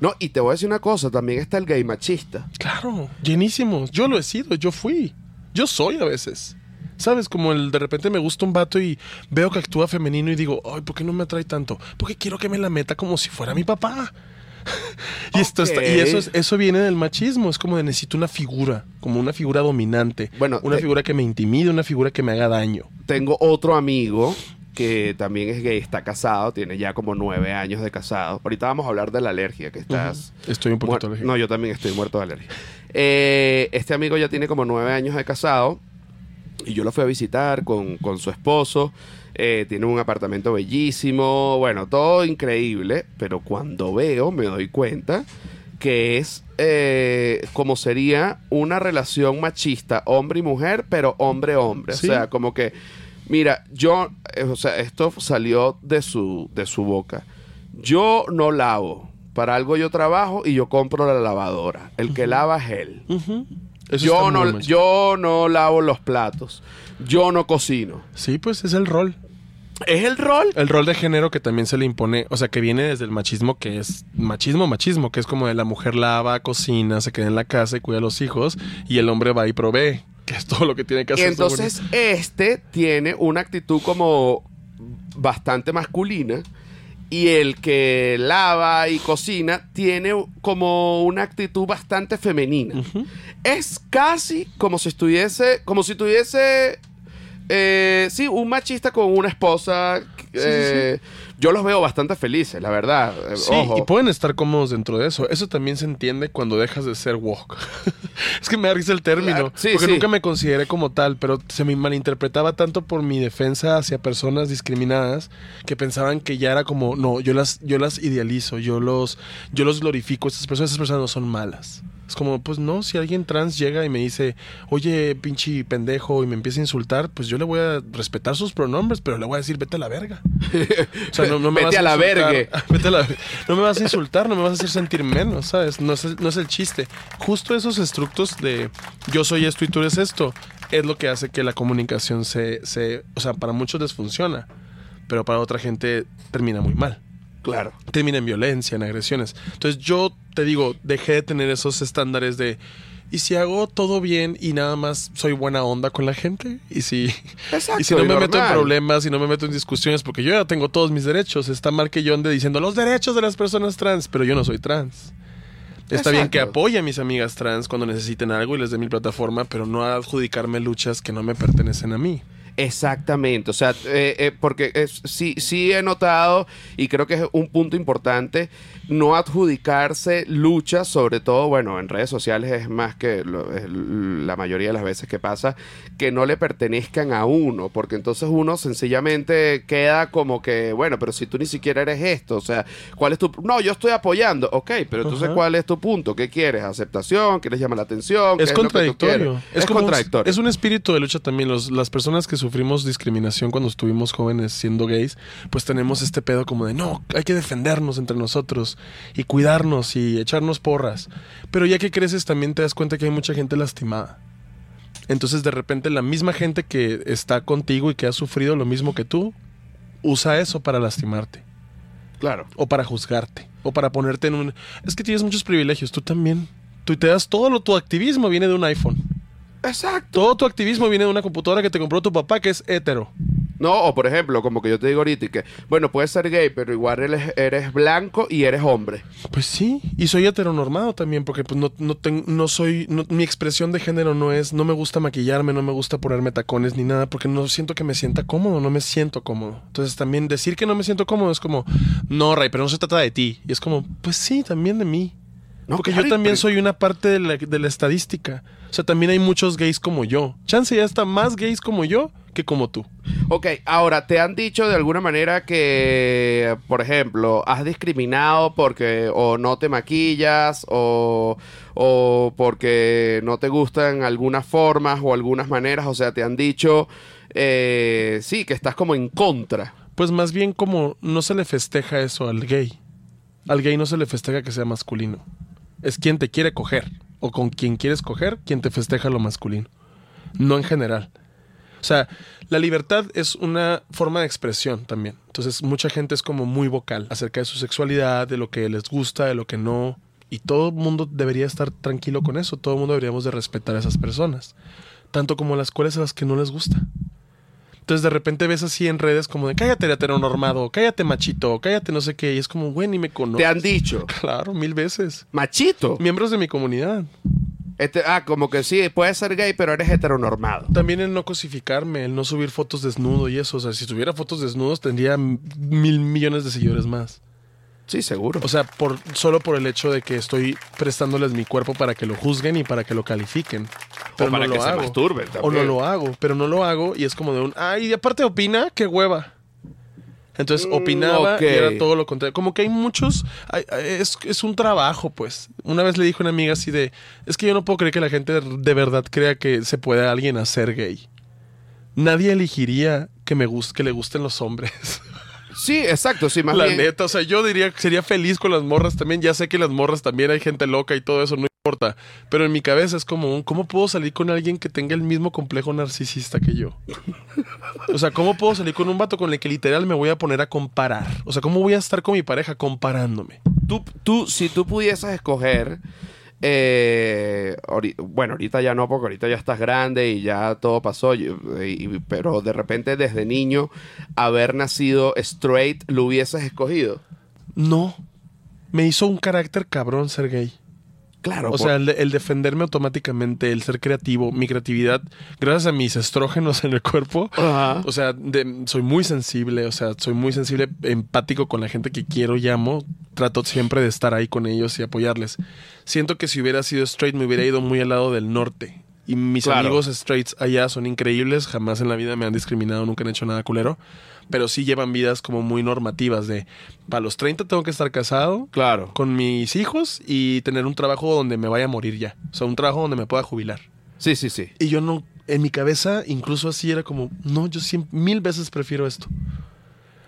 No, y te voy a decir una cosa, también está el gay machista. Claro, llenísimos. Yo lo he sido, yo fui. Yo soy a veces. ¿Sabes? Como el de repente me gusta un vato y veo que actúa femenino y digo, ay, ¿por qué no me atrae tanto? Porque quiero que me la meta como si fuera mi papá. y esto está- y eso, es- eso viene del machismo. Es como de necesito una figura, como una figura dominante. Bueno, una te- figura que me intimide, una figura que me haga daño. Tengo otro amigo que también es gay, está casado, tiene ya como nueve años de casado. Ahorita vamos a hablar de la alergia, que estás... Estoy un poquito alérgico. No, yo también estoy muerto de alergia. Eh, este amigo ya tiene como nueve años de casado y yo lo fui a visitar con, con su esposo. Eh, tiene un apartamento bellísimo, bueno, todo increíble, pero cuando veo me doy cuenta que es eh, como sería una relación machista hombre y mujer, pero hombre-hombre. Sí. O sea, como que, mira, yo, eh, o sea, esto salió de su, de su boca. Yo no lavo. Para algo yo trabajo y yo compro la lavadora. El que lava es él. Yo no, yo no lavo los platos. Yo no cocino. Sí, pues es el rol. ¿Es el rol? El rol de género que también se le impone, o sea, que viene desde el machismo, que es machismo, machismo, que es como de la mujer lava, cocina, se queda en la casa y cuida a los hijos, y el hombre va y provee, que es todo lo que tiene que Y hacer. entonces este tiene una actitud como bastante masculina y el que lava y cocina tiene como una actitud bastante femenina. Es casi como si estuviese, como si tuviese, eh, sí, un machista con una esposa. eh, Yo los veo bastante felices, la verdad. Eh, Sí, Ojo. y pueden estar cómodos dentro de eso. Eso también se entiende cuando dejas de ser woke. es que me da risa el término. Porque nunca me consideré como tal, pero se me malinterpretaba tanto por mi defensa hacia personas discriminadas que pensaban que ya era como, no, yo las, yo las idealizo, yo los, yo los glorifico. Esas personas, esas personas no son malas. Es como, pues no, si alguien trans llega y me dice, oye, pinche pendejo, y me empieza a insultar, pues yo le voy a respetar sus pronombres, pero le voy a decir, vete a la verga. O sea, no, no me Vete vas a la insultar. vergue. Vete a la- No me vas a insultar, no me vas a hacer sentir menos, ¿sabes? No es, el- no es el chiste. Justo esos estructos de yo soy esto y tú eres esto es lo que hace que la comunicación se, se o sea, para muchos les funciona, pero para otra gente termina muy mal. Claro. Termina en violencia, en agresiones. Entonces yo te digo, dejé de tener esos estándares de ¿y si hago todo bien y nada más soy buena onda con la gente? ¿Y si, Exacto, y si no me meto en problemas y no me meto en discusiones porque yo ya tengo todos mis derechos? Está mal que yo ande diciendo los derechos de las personas trans, pero yo no soy trans. Está bien que apoye a mis amigas trans cuando necesiten algo y les dé mi plataforma, pero no adjudicarme luchas que no me pertenecen a mí. Exactamente, o sea, eh, eh, porque es- sí, sí he notado y creo que es un punto importante no adjudicarse luchas, sobre todo, bueno, en redes sociales es más que lo- es la mayoría de las veces que pasa, que no le pertenezcan a uno, porque entonces uno sencillamente queda como que, bueno, pero si tú ni siquiera eres esto, o sea, ¿cuál es tu... No, yo estoy apoyando, ok, pero entonces. ¿cuál es tu punto? ¿Qué quieres? ¿Aceptación? ¿Quieres llamar la atención? ¿Qué Es contradictorio. Es, Es, como un- contradictorio. es un espíritu de lucha también. Los- las personas que sufrimos discriminación cuando estuvimos jóvenes siendo gays, pues tenemos este pedo como de no, hay que defendernos entre nosotros y cuidarnos y echarnos porras. Pero ya que creces también te das cuenta que hay mucha gente lastimada. Entonces de repente la misma gente que está contigo y que ha sufrido lo mismo que tú, usa eso para lastimarte. Claro. o para juzgarte, o para ponerte en un... Es que tienes muchos privilegios, tú también. Tú te das todo lo, tu activismo viene de un iPhone. Exacto. Todo tu activismo viene de una computadora que te compró tu papá que es hetero. No, o por ejemplo, como que yo te digo ahorita, y que, bueno, puedes ser gay, pero igual eres, eres blanco y eres hombre. Pues sí, y soy heteronormado también, porque pues no, no, ten- no soy, no- mi expresión de género no es, no me gusta maquillarme, no me gusta ponerme tacones ni nada, porque no siento que me sienta cómodo, no me siento cómodo. Entonces también decir que no me siento cómodo es como, no, Ray, pero no se trata de ti. Y es como, pues sí, también de mí. No, porque claro, yo también pero- soy una parte de la, de la estadística. O sea, también hay muchos gays como yo. Chance ya está más gays como yo que como tú. Ok, ahora, ¿te han dicho de alguna manera que, por ejemplo, has discriminado porque o no te maquillas o, o porque no te gustan algunas formas o algunas maneras? O sea, ¿te han dicho, eh, sí, que estás como en contra? Pues más bien como no se le festeja eso al gay. Al gay no se le festeja que sea masculino. Es quien te quiere coger. O con quien quieres coger, quien te festeja lo masculino. No en general. O sea, la libertad es una forma de expresión también. Entonces, mucha gente es como muy vocal acerca de su sexualidad, de lo que les gusta, de lo que no. Y todo el mundo debería estar tranquilo con eso. Todo el mundo deberíamos de respetar a esas personas. Tanto como las cuales a las que no les gusta. Entonces de repente ves así en redes como de cállate heteronormado, cállate machito, cállate no sé qué. Y es como, güey, ni me conozco. ¿Te han dicho? Claro, mil veces. Machito. Miembros de mi comunidad. Este, ah, como que sí, puedes ser gay, pero eres heteronormado. También el no cosificarme, el no subir fotos desnudo y eso. O sea, si tuviera fotos desnudos tendría mil millones de seguidores más. Sí, seguro. O sea, por, solo por el hecho de que estoy prestándoles mi cuerpo para que lo juzguen y para que lo califiquen. Pero para no que lo se hago. masturben O no también. lo hago, pero no lo hago y es como de un, ay, y aparte opina, qué hueva. Entonces Mm, opinaba y era todo lo contrario. Como que hay muchos, hay- es, es un trabajo, pues. Una vez le dijo a una amiga así de, es que yo no puedo creer que la gente de verdad crea que se puede alguien hacer gay. Nadie elegiría que me guste, que le gusten los hombres. Sí, exacto, sí, más La bien. neta, o sea, yo diría que sería feliz con las morras también. Ya sé que las morras también hay gente loca y todo eso, no importa. Pero en mi cabeza es como, un, ¿cómo puedo salir con alguien que tenga el mismo complejo narcisista que yo? O sea, ¿cómo puedo salir con un vato con el que literal me voy a poner a comparar? O sea, ¿cómo voy a estar con mi pareja comparándome? Tú, tú, si tú pudieses escoger, eh, bueno, ahorita ya no, porque ahorita ya estás grande y ya todo pasó, pero de repente desde niño, haber nacido straight, ¿lo hubieses escogido? No. Me hizo un carácter cabrón ser gay. Claro, O por- sea, el, de- el defenderme automáticamente, el ser creativo, mi creatividad, gracias a mis estrógenos en el cuerpo, o sea, de- soy muy sensible, o sea, soy muy sensible, empático con la gente que quiero y amo. Trato siempre de estar ahí con ellos y apoyarles. Siento que si hubiera sido straight me hubiera ido muy al lado del norte. Y mis Claro. amigos straights allá son increíbles, jamás en la vida me han discriminado, nunca han hecho nada culero. Pero sí llevan vidas como muy normativas de, para los 30 tengo que estar casado, claro. con mis hijos y tener un trabajo donde me vaya a morir ya. O sea, un trabajo donde me pueda jubilar. Sí, sí, sí. Y yo no, en mi cabeza, incluso así era como, no, yo cien- mil veces prefiero esto.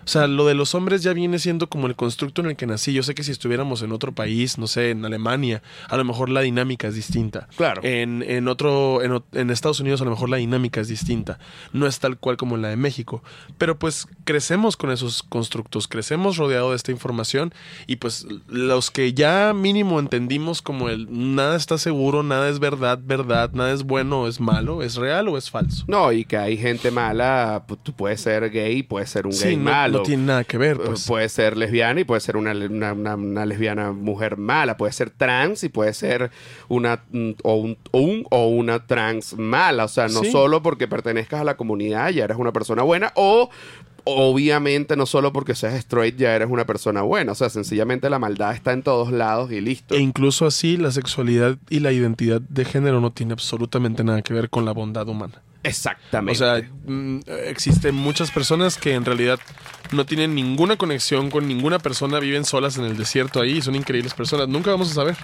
O sea, lo de los hombres ya viene siendo como el constructo en el que nací. Yo sé que si estuviéramos en otro país, no sé, en Alemania, a lo mejor la dinámica es distinta. Claro. En, en otro, en, en Estados Unidos a lo mejor la dinámica es distinta. No es tal cual como la de México. Pero pues crecemos con esos constructos, crecemos rodeado de esta información y pues los que ya mínimo entendimos como el nada está seguro, nada es verdad, verdad, nada es bueno o es malo, es real o es falso. No, y que hay gente mala, pues, tú puedes ser gay, puedes ser un Sí, gay no, malo. No tiene nada que ver, pues. Puede ser lesbiana y puede ser una, una- una- una lesbiana mujer mala. Puede ser trans y puede ser una mm, o un, o un- o una trans mala. O sea, no Sí. solo porque pertenezcas a la comunidad ya eres una persona buena o obviamente no solo porque seas straight ya eres una persona buena. O sea, sencillamente la maldad está en todos lados y listo. E incluso así, la sexualidad y la identidad de género no tiene absolutamente nada que ver con la bondad humana. Exactamente. O sea, mm, existen muchas personas que en realidad no tienen ninguna conexión con ninguna persona, viven solas en el desierto ahí y son increíbles personas. Nunca vamos a saber.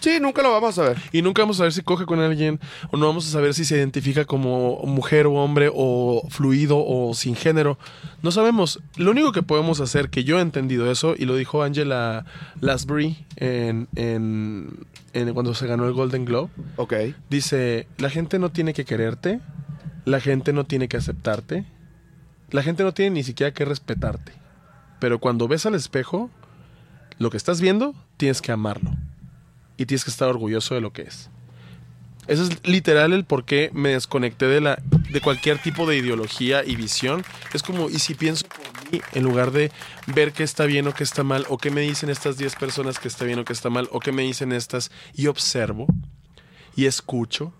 sí, nunca lo vamos a ver. Y nunca vamos a saber si coge con alguien o no vamos a saber si se identifica como mujer o hombre o fluido o sin género. No sabemos. Lo único que podemos hacer, que yo he entendido eso, y lo dijo Angela Lansbury en, en- en- cuando se ganó el Golden Globe, Ok. dice, la gente no tiene que quererte, la gente no tiene que aceptarte, la gente no tiene ni siquiera que respetarte. Pero cuando ves al espejo, lo que estás viendo, tienes que amarlo. Y tienes que estar orgulloso de lo que es. Ese es literal el por qué me desconecté de, la, de cualquier tipo de ideología y visión. Es como, y si pienso por mí, en lugar de ver qué está bien o qué está mal, o qué me dicen estas 10 personas que está bien o que está mal, o qué me dicen estas, y observo, y escucho,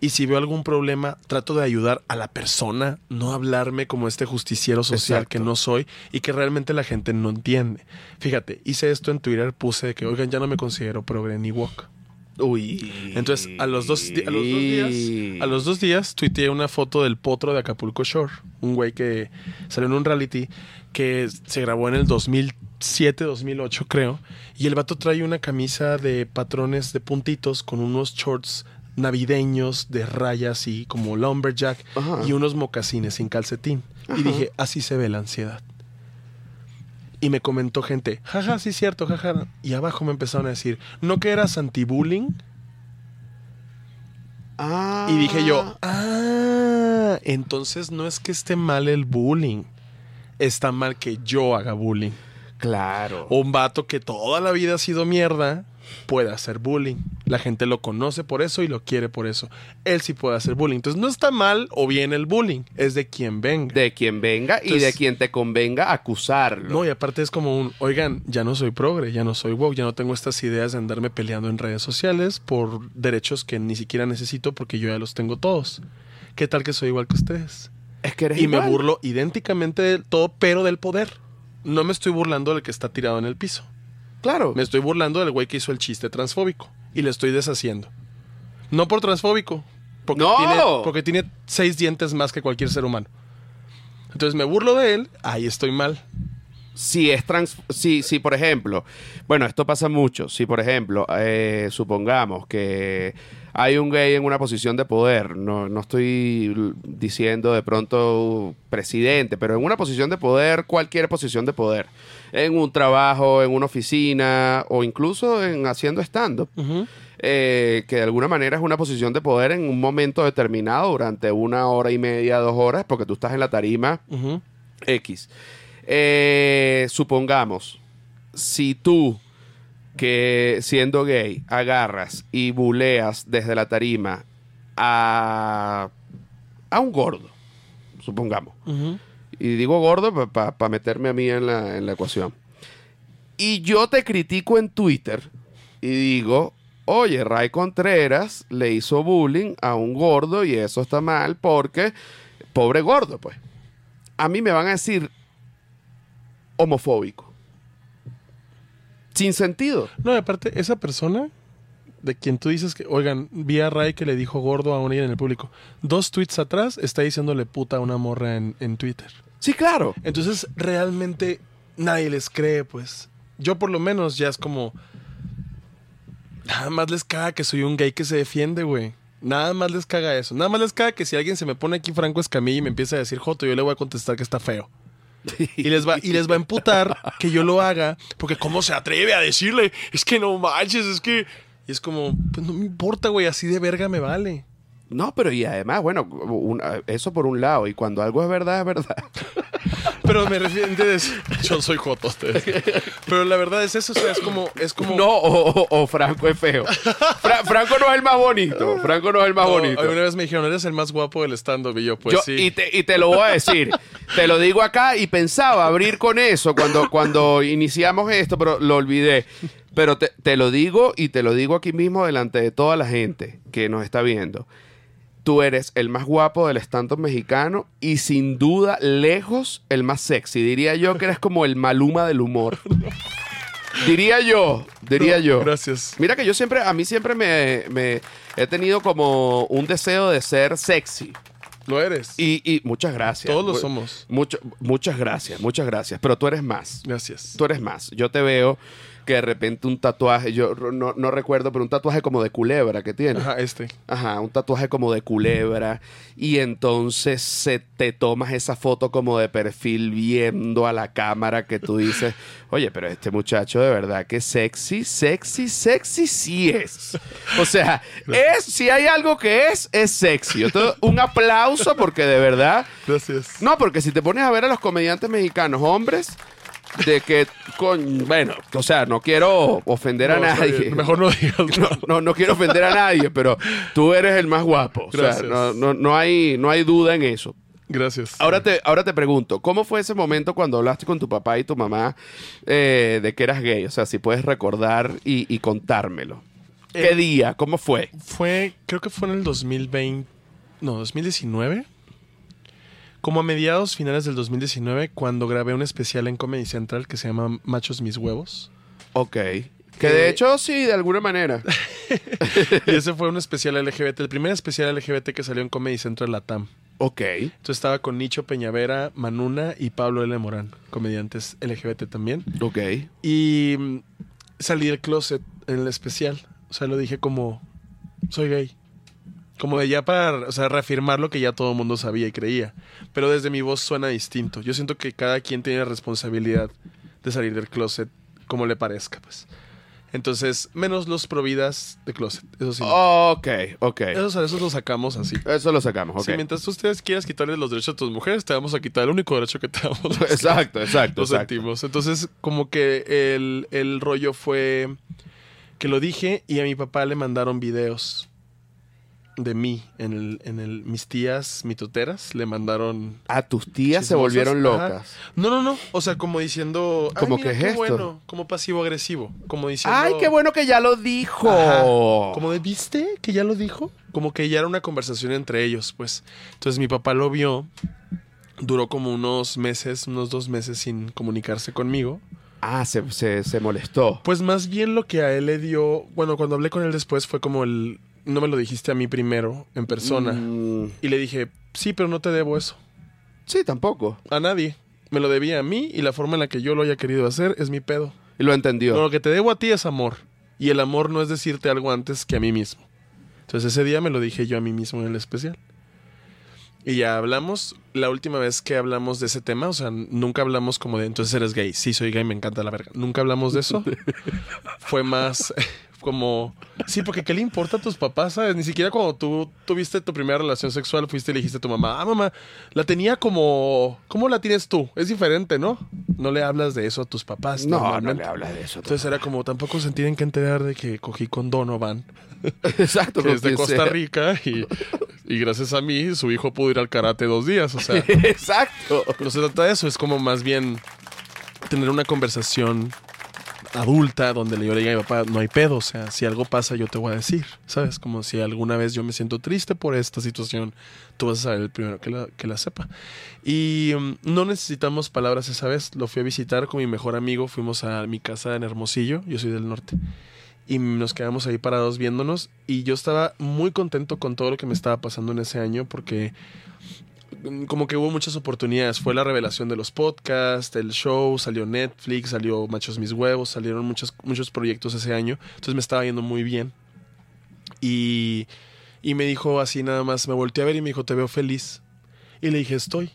y si veo algún problema, trato de ayudar a la persona, no hablarme como este justiciero social Exacto. que no soy y que realmente la gente no entiende. Fíjate, hice esto en Twitter, puse de que, oigan, ya no me considero progre ni woke. Uy. Entonces, a los dos, a los dos días, a los dos días tuiteé una foto del potro de Acapulco Shore, un güey que salió en un reality que se grabó en el 2007, 2008 creo, y el vato trae una camisa de patrones de puntitos con unos shorts navideños de rayas y como lumberjack Ajá. y unos mocasines sin calcetín. Y dije, así se ve la ansiedad. Y me comentó gente, jaja, sí es cierto, jaja. Y abajo me empezaron a decir, ¿no que eras anti-bullying? Ah. Y dije yo, ah, entonces no es que esté mal el bullying. Está mal que yo haga bullying. Claro. Un vato que toda la vida ha sido mierda puede hacer bullying. La gente lo conoce por eso y lo quiere por eso. Él sí puede hacer bullying. Entonces no está mal o bien el bullying, es de quien venga. De quien venga y de quien te convenga acusarlo. No, y aparte es como un, oigan, ya no soy progre, ya no soy woke, ya no tengo estas ideas de andarme peleando en redes sociales por derechos que ni siquiera necesito porque yo ya los tengo todos. ¿Qué tal que soy igual que ustedes? es que eres Y me burlo idénticamente de todo, pero del poder. No me estoy burlando del que está tirado en el piso. Claro. Me estoy burlando del güey que hizo el chiste transfóbico. Y le estoy deshaciendo. No por transfóbico. Porque, ¡No! tiene, porque tiene seis dientes más que cualquier ser humano. Entonces me burlo de él, ahí estoy mal. si es trans si, si por ejemplo bueno esto pasa mucho si por ejemplo eh, supongamos que hay un gay en una posición de poder no, no estoy diciendo de pronto presidente pero en una posición de poder cualquier posición de poder en un trabajo en una oficina o incluso en haciendo stand eh, que de alguna manera es una posición de poder en un momento determinado durante una hora y media dos horas porque tú estás en la tarima. X. Eh, supongamos, si tú, que siendo gay, agarras y buleas desde la tarima a, a un gordo, supongamos. Y digo gordo para meterme a mí en la, en la ecuación. Y yo te critico en Twitter y digo, oye, Ray Contreras le hizo bullying a un gordo y eso está mal porque, pobre gordo, pues. A mí me van a decir homofóbico. Sin sentido. No, aparte, esa persona de quien tú dices que, oigan, vi a Ray que le dijo gordo a una en el público. Dos tweets atrás está diciéndole puta a una morra en, en Twitter. Sí, claro. Entonces, realmente nadie les cree, pues. Yo por lo menos ya es como... Nada más les caga que soy un gay que se defiende, güey. Nada más les caga eso. Nada más les caga que si alguien se me pone aquí Franco Escamilla y me empieza a decir Joto, yo le voy a contestar que está feo. Y les va, y les va a emputar que yo lo haga, porque ¿cómo se atreve a decirle? Es que no manches, es que... Y es como, pues no me importa, güey, así de verga me vale. No, pero y además, bueno, una- eso por un lado. Y cuando algo es verdad, es verdad. Pero me refiero, ¿entiendes? Yo soy Joto, ustedes. Pero la verdad es eso, o sea, es como... Es como No, o, o- o Franco es feo. Fra- Franco no es el más bonito. Franco no es el más No, bonito. Alguna vez me dijeron, eres el más guapo del stand-up. Y yo, pues Yo- sí. y, te, y te lo voy a decir. te lo digo acá y pensaba abrir con eso cuando, cuando iniciamos esto, pero lo olvidé. Pero te, te lo digo y te lo digo aquí mismo delante de toda la gente que nos está viendo. Tú eres el más guapo del stand-up mexicano y sin duda lejos el más sexy. Diría yo que eres como el maluma del humor. Diría yo, diría yo. Gracias. Mira que yo siempre, a mí siempre me, me he tenido como un deseo de ser sexy. Lo eres. Y, y muchas gracias. Todos lo somos. mucho- muchas gracias, muchas gracias. Pero tú eres más. Gracias. Tú eres más. Yo te veo que de repente un tatuaje, yo no, no recuerdo, pero un tatuaje como de culebra que tienes. Ajá, este. Ajá, un tatuaje como de culebra. Y entonces se te tomas esa foto como de perfil viendo a la cámara que tú dices, oye, pero este muchacho de verdad que sexy, sexy, sexy sí es. O sea, es, si hay algo que es, es sexy. Un aplauso porque de verdad... Gracias. No, porque si te pones a ver a los comediantes mexicanos, hombres, de que, con, bueno, o sea, no quiero ofender a No, nadie. Mejor no digas No, no, no quiero ofender a nadie, pero tú eres el más guapo. O sea, Gracias. no, no, no hay, no hay duda en eso. Gracias. Ahora te, ahora te pregunto, ¿cómo fue ese momento cuando hablaste con tu papá y tu mamá eh, de que eras gay? O sea, si puedes recordar y, y contármelo. ¿Qué Eh, día? ¿Cómo fue? Fue, creo que fue en el 2020, no, 2019. Como a mediados finales del 2019, cuando grabé un especial en Comedy Central que se llama Machos Mis Huevos. Ok. Que de hecho sí, de alguna manera. Y ese fue un especial LGBT, el primer especial LGBT que salió en Comedy Central Latam. Ok. Entonces estaba con Nicho Peñavera, Manuna y Pablo L. Morán, comediantes LGBT también. Ok. Y mm, salí del closet en el especial. O sea, lo dije como, soy gay. Como de ya para, o sea, reafirmar lo que ya todo el mundo sabía y creía. Pero desde mi voz suena distinto. Yo siento que cada quien tiene la responsabilidad de salir del closet como le parezca, pues. Entonces, menos los providas de closet. Eso sí. Ok, ok. Eso, eso lo sacamos así. Eso lo sacamos, ok. Si mientras ustedes quieras quitarles los derechos a tus mujeres, te vamos a quitar el único derecho que te damos. Exacto, exacto, Lo exacto. sentimos. Entonces, como que el, el rollo fue que lo dije y a mi papá le mandaron videos de mí en el, en el mis tías mitoteras le mandaron A tus tías se volvieron Ajá. locas. no no no o sea como diciendo "Ay, Como que qué es esto". bueno como pasivo agresivo como diciendo Ay, qué bueno que ya lo dijo. Ajá. Como de, ¿viste que ya lo dijo? Como que ya era una conversación entre ellos, pues. Entonces mi papá lo vio, duró como unos meses, unos dos meses sin comunicarse conmigo. Ah, se, se, se molestó. Pues más bien lo que a él le dio, bueno, cuando hablé con él después fue como el, no me lo dijiste a mí primero, en persona. Mm, Y le dije, sí, pero no te debo eso. sí, tampoco. A nadie. Me lo debía a mí y la forma en la que yo lo haya querido hacer es mi pedo. Y lo entendió. No, lo que te debo a ti es amor. Y el amor no es decirte algo antes que a mí mismo. Entonces ese día me lo dije yo a mí mismo en el especial. Y ya hablamos, la última vez que hablamos de ese tema, o sea, nunca hablamos como de entonces eres gay. Sí, soy gay, me encanta la verga. Nunca hablamos de eso. Fue más como, sí, porque ¿qué le importa a tus papás? ¿Sabes? Ni siquiera cuando tú tuviste tu primera relación sexual fuiste y le dijiste a tu mamá, ah, mamá, la tenía como, ¿cómo la tienes tú? Es diferente, ¿no? No le hablas de eso a tus papás. no, no normalmente. le hablas de eso. Entonces era como, tampoco se tienen que enterar de que cogí con Donovan, Exacto. que es de Costa sea. Rica, y, y gracias a mí su hijo pudo ir al karate dos días. O sea, Exacto. no se trata de eso, es como más bien tener una conversación adulta donde yo le diga a mi papá, no hay pedo, o sea, si algo pasa yo te voy a decir, ¿sabes? Como si alguna vez yo me siento triste por esta situación, tú vas a saber el primero que la, que la sepa. Y mm, no necesitamos palabras esa vez, lo fui a visitar con mi mejor amigo, fuimos a mi casa en Hermosillo, yo soy del norte. Y nos quedamos ahí parados viéndonos y yo estaba muy contento con todo lo que me estaba pasando en ese año porque como que hubo muchas oportunidades. Fue la revelación de los podcasts, el show, salió Netflix, salió Machos Mis Huevos, salieron muchos, muchos proyectos ese año. Entonces me estaba yendo muy bien. Y, y me dijo así nada más, me volteé a ver y me dijo, te veo feliz. Y le dije, estoy.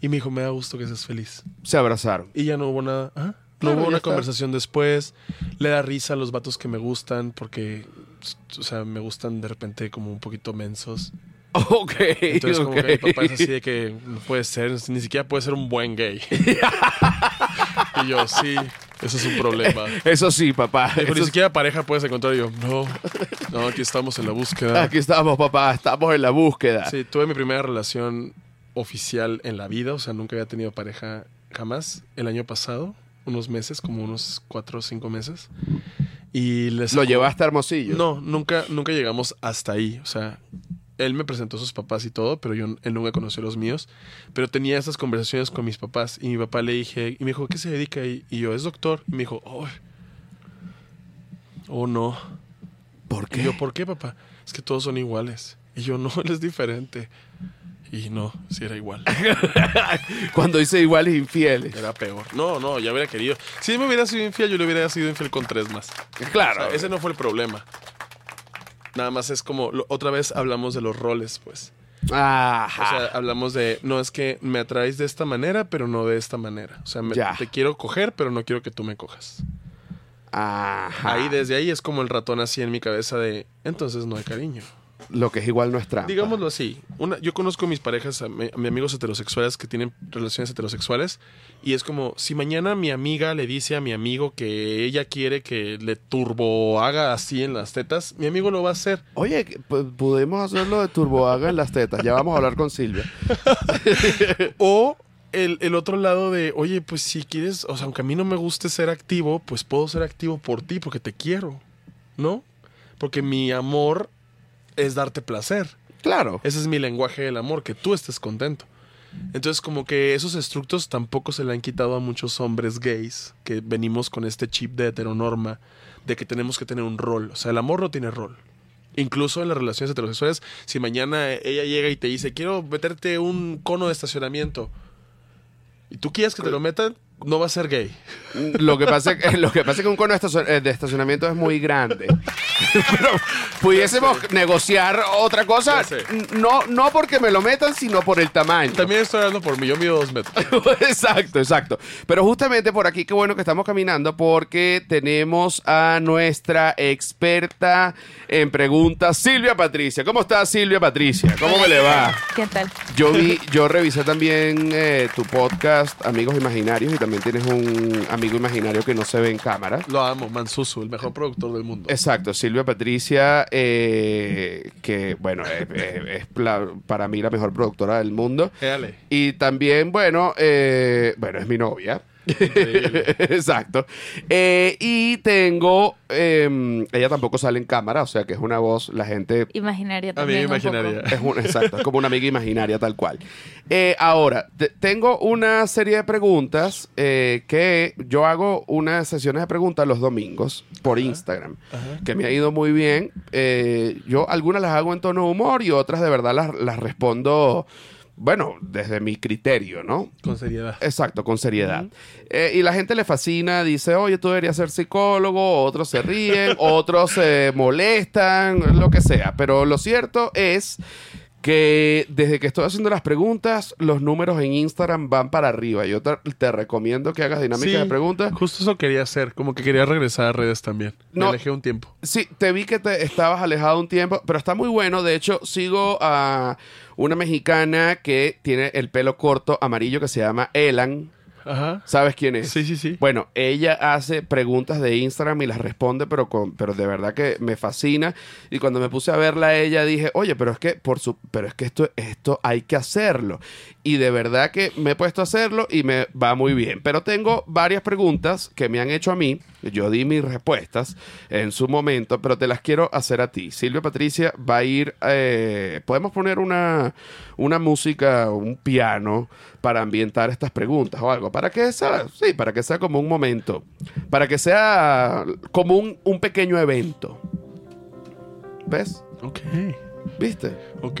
Y me dijo, me da gusto que seas feliz. Se abrazaron. Y ya no hubo nada. No Claro, hubo una conversación después. Le da risa a los vatos que me gustan porque, o sea, me gustan de repente como un poquito mensos. Ok. Entonces, como que mi papá es así de que no puede ser, ni siquiera puede ser un buen gay. y yo, sí, eso es un problema. Eso sí, papá. Dijo, ni siquiera pareja puedes encontrar. Y yo, no, no, aquí estamos en la búsqueda. Aquí estamos, papá. Estamos en la búsqueda. Sí, tuve mi primera relación oficial en la vida, o sea, nunca había tenido pareja jamás. El año pasado, unos meses, como unos cuatro o cinco meses. Y les Lo llevaste a Hermosillo. No, nunca, nunca llegamos hasta ahí. O sea, él me presentó a sus papás y todo, pero yo él nunca conoció a los míos. Pero tenía estas conversaciones con mis papás y mi papá le dije, y me dijo, ¿qué se dedica? Y, y yo, es doctor. Y me dijo, oh, oh no. ¿Por Y yo, ¿por qué, papá? Es que todos son iguales. Y yo, no, él es diferente. Y no, sí era igual. Cuando dice iguales infieles. Era peor. No, no, ya hubiera querido. Si me hubiera sido infiel, yo le hubiera sido infiel con tres más. O Claro. sea, ese no fue el problema. Nada más es como, lo- otra vez hablamos de los roles, pues. O Ajá. sea, hablamos de, no es que me atraes de esta manera, pero no de esta manera. O sea, me- te quiero coger, pero no quiero que tú me cojas. Ajá. Ahí, desde ahí es como el ratón así en mi cabeza de, entonces no hay cariño. Lo que es igual no es trampa. Digámoslo así. Una, yo conozco a mis parejas, a, mi- a mis amigos heterosexuales que tienen relaciones heterosexuales. Y es como, si mañana mi amiga le dice a mi amigo que ella quiere que le turbo haga así en las tetas, mi amigo lo va a hacer. Oye, que p- podemos hacerlo de turboaga en las tetas. Ya vamos a hablar con Silvia. O el, el otro lado de, oye, pues si quieres, o sea, aunque a mí no me guste ser activo, pues puedo ser activo por ti porque te quiero, ¿no? Porque mi amor es darte placer. Claro. Ese es mi lenguaje del amor, que tú estés contento. Entonces, como que esos estructos tampoco se le han quitado a muchos hombres gays que venimos con este chip de heteronorma, de que tenemos que tener un rol. O sea, el amor no tiene rol. Incluso en las relaciones heterosexuales, si mañana ella llega y te dice, quiero meterte un cono de estacionamiento, y tú quieres que te lo metan, no va a ser gay. Lo que pasa, es que- lo que, pasa es que un cono de eh, estacionamiento es muy grande. Pero pudiésemos negociar otra cosa. No, no porque me lo metan, sino por el tamaño. También estoy hablando por mí, yo mido dos metros. exacto, exacto. Pero justamente por aquí, qué bueno que estamos caminando porque tenemos a nuestra experta en preguntas, Silvia Patricia. ¿Cómo está Silvia Patricia? ¿Cómo me le va? ¿Qué tal? Yo vi, yo revisé también eh, tu podcast, Amigos Imaginarios, y también tienes un amigo imaginario que no se ve en cámara. Lo amo, Mansusu, el mejor productor del mundo. Exacto, Silvia Patricia, eh, que bueno, es, es- es la- para mí la mejor productora del mundo. Y también, bueno, eh, bueno, es mi novia. Increíble. Exacto. Eh, y tengo, eh, ella tampoco sale en cámara, o sea que es una voz, la gente Imaginaria Amiga también. un poco. imaginaria. es un- exacto, es como una amiga imaginaria tal cual. Eh, ahora, te- tengo una serie de preguntas eh, que yo hago unas sesiones de preguntas los domingos por Instagram, que me ha ido muy bien. Eh, yo algunas las hago en tono de humor y otras de verdad las, las respondo, bueno, desde mi criterio, ¿no? Con seriedad. Exacto, con seriedad. Eh, y la gente le fascina, dice, oye, tú deberías ser psicólogo, otros se ríen, otros se molestan, lo que sea. Pero lo cierto es que desde que estoy haciendo las preguntas, los números en Instagram van para arriba. Yo te, te recomiendo que hagas dinámica Sí, de preguntas. Justo eso quería hacer, como que quería regresar a redes también. Me No. alejé un tiempo. Sí, te vi que te estabas alejado un tiempo, pero está muy bueno. De hecho, sigo a una mexicana que tiene el pelo corto amarillo que se llama Elan. Ajá. ¿Sabes quién es? Sí, sí, sí. Bueno, ella hace preguntas de Instagram y las responde, pero con, pero de verdad que me fascina. Y cuando me puse a verla ella dije, oye, pero es que por su, pero es que esto, esto hay que hacerlo. Y de verdad que me he puesto a hacerlo y me va muy bien. Pero tengo varias preguntas que me han hecho a mí. Yo di mis respuestas en su momento, pero te las quiero hacer a ti. Silvia Patricia va a ir. eh, Podemos poner una, una música, un piano para ambientar estas preguntas o algo. Para que sea, sí, para que sea como un momento. Para que sea como un, un pequeño evento. ¿Ves? Ok. ¿Viste? Ok.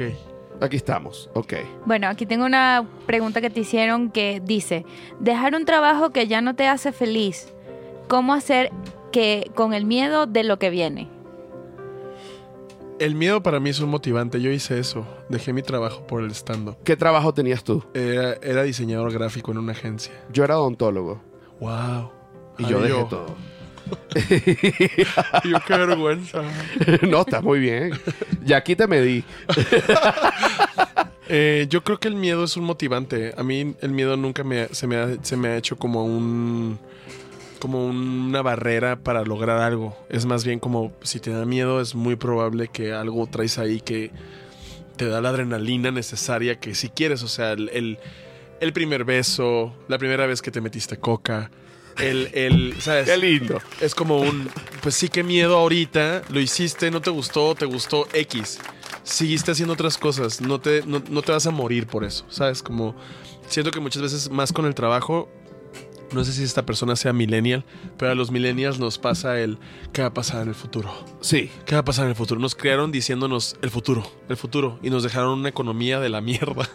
Aquí estamos. Ok. Bueno, aquí tengo una pregunta que te hicieron que dice, dejar un trabajo que ya no te hace feliz, ¿cómo hacer que con el miedo de lo que viene? El miedo para mí es un motivante. Yo hice eso. Dejé mi trabajo por el stand-up. ¿Qué trabajo tenías tú? Era, era diseñador gráfico en una agencia. Yo era odontólogo. Wow. Y yo dejé todo. yo qué vergüenza. no, está muy bien. Ya aquí te medí. Eh, yo creo que el miedo es un motivante. A mí el miedo nunca me, se, me ha, se me ha hecho como un como una barrera para lograr algo. Es más bien como si te da miedo es muy probable que algo traes ahí que te da la adrenalina necesaria que si quieres. O sea, el, el, el primer beso, la primera vez que te metiste coca, el, el ¿sabes? Qué lindo. Es como un, pues sí, qué miedo ahorita, lo hiciste, no te gustó, te gustó X. Seguiste haciendo otras cosas, no te, no, no te vas a morir por eso, ¿sabes? Como siento que muchas veces más con el trabajo, no sé si esta persona sea millennial, pero a los millennials nos pasa el, ¿qué va a pasar en el futuro? Sí. ¿Qué va a pasar en el futuro? Nos crearon diciéndonos el futuro, el futuro, y nos dejaron una economía de la mierda.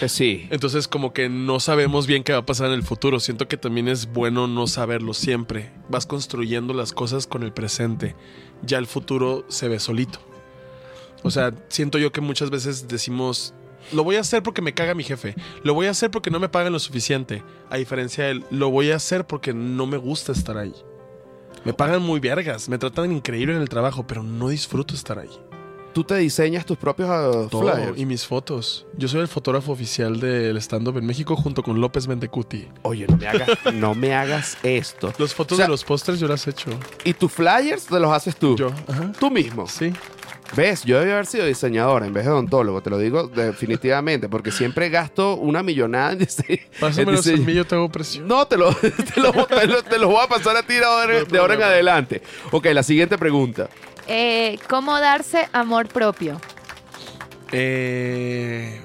Eh, sí. Entonces como que no sabemos bien qué va a pasar en el futuro. Siento que también es bueno no saberlo siempre. Vas construyendo las cosas con el presente. Ya el futuro se ve solito. O sea, siento yo que muchas veces decimos, lo voy a hacer porque me caga mi jefe. Lo voy a hacer porque no me pagan lo suficiente. A diferencia de, lo voy a hacer porque no me gusta estar ahí. Me pagan muy vergas, me tratan increíble en el trabajo, pero no disfruto estar ahí. tú te diseñas tus propios ah, Todo, flyers. y mis fotos. Yo soy el fotógrafo oficial del stand-up en México junto con López Mendecuti. Oye, no me hagas, no me hagas esto. Las fotos O sea- de los pósters yo las he hecho. ¿Y tus flyers te los haces tú? Yo, ajá. Tú mismo. Sí. ¿Ves? Yo debí haber sido diseñador en vez de odontólogo, te lo digo definitivamente, porque siempre gasto una millonada en diseño. en mí, yo te hago presión. No, te lo, te, lo, te lo- te lo voy a pasar a ti de ahora, No hay de ahora en adelante. Ok, la siguiente pregunta. Eh, ¿Cómo darse amor propio? Eh,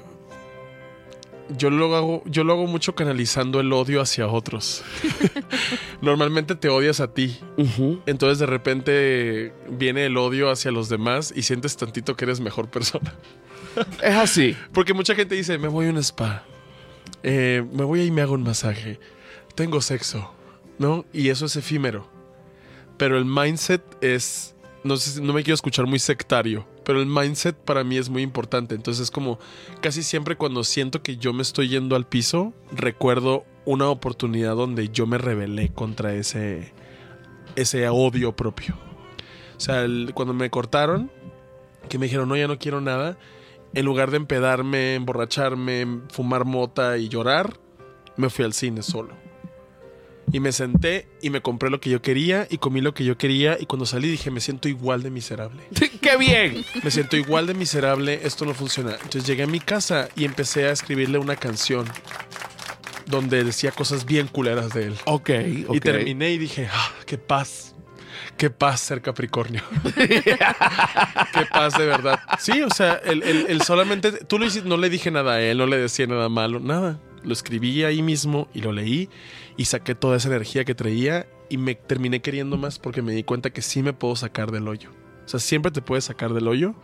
yo lo hago, yo lo hago mucho canalizando el odio hacia otros. Normalmente te odias a ti. Entonces de repente viene el odio hacia los demás y sientes tantito que eres mejor persona. Es así. Porque mucha gente dice, me voy a un spa. Eh, me voy y me hago un masaje. Tengo sexo. ¿No? Y eso es efímero. Pero el mindset es... No sé, si- no me quiero escuchar muy sectario, pero el mindset para mí es muy importante. Entonces es como casi siempre cuando siento que yo me estoy yendo al piso, recuerdo una oportunidad donde yo me rebelé contra ese, ese odio propio. O sea, cuando me cortaron, que me dijeron, no, ya no quiero nada, en lugar de empedarme, emborracharme, fumar mota y llorar, me fui al cine solo. Y me senté y me compré lo que yo quería y comí lo que yo quería y cuando salí dije, me siento igual de miserable. ¡Qué bien! Me siento igual de miserable, esto no funciona. Entonces llegué a mi casa y empecé a escribirle una canción donde decía cosas bien culeras de él. Ok, ok. Y terminé y dije, ah, qué paz. Qué paz ser Capricornio. qué paz de verdad. Sí, o sea, el, el- el solamente. Tú lo hiciste, no le dije nada a él, no le decía nada malo, nada. Lo escribí ahí mismo y lo leí y saqué toda esa energía que traía y me terminé queriendo más porque me di cuenta que sí me puedo sacar del hoyo. O sea, siempre te puedes sacar del hoyo.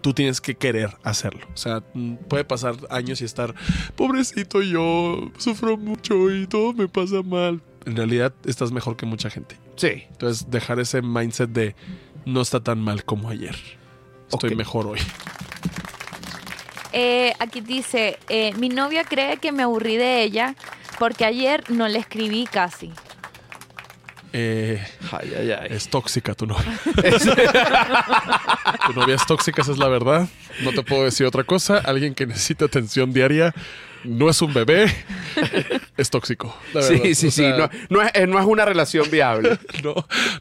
Tú tienes que querer hacerlo. O sea, mm, puede pasar años y estar, pobrecito yo, sufro mucho y todo me pasa mal. En realidad estás mejor que mucha gente. Sí. Entonces, dejar ese mindset de no está tan mal como ayer. Estoy mejor hoy. Eh, aquí dice, eh, mi novia cree que me aburrí de ella porque ayer no le escribí casi. Eh, Ay, ay, ay. es tóxica tu novia. tu novia es tóxica, esa es la verdad. No te puedo decir otra cosa. Alguien que necesita atención diaria no es un bebé, es tóxico. la verdad. Sí, sí, O sí. No, no es, eh, no es una relación viable. No,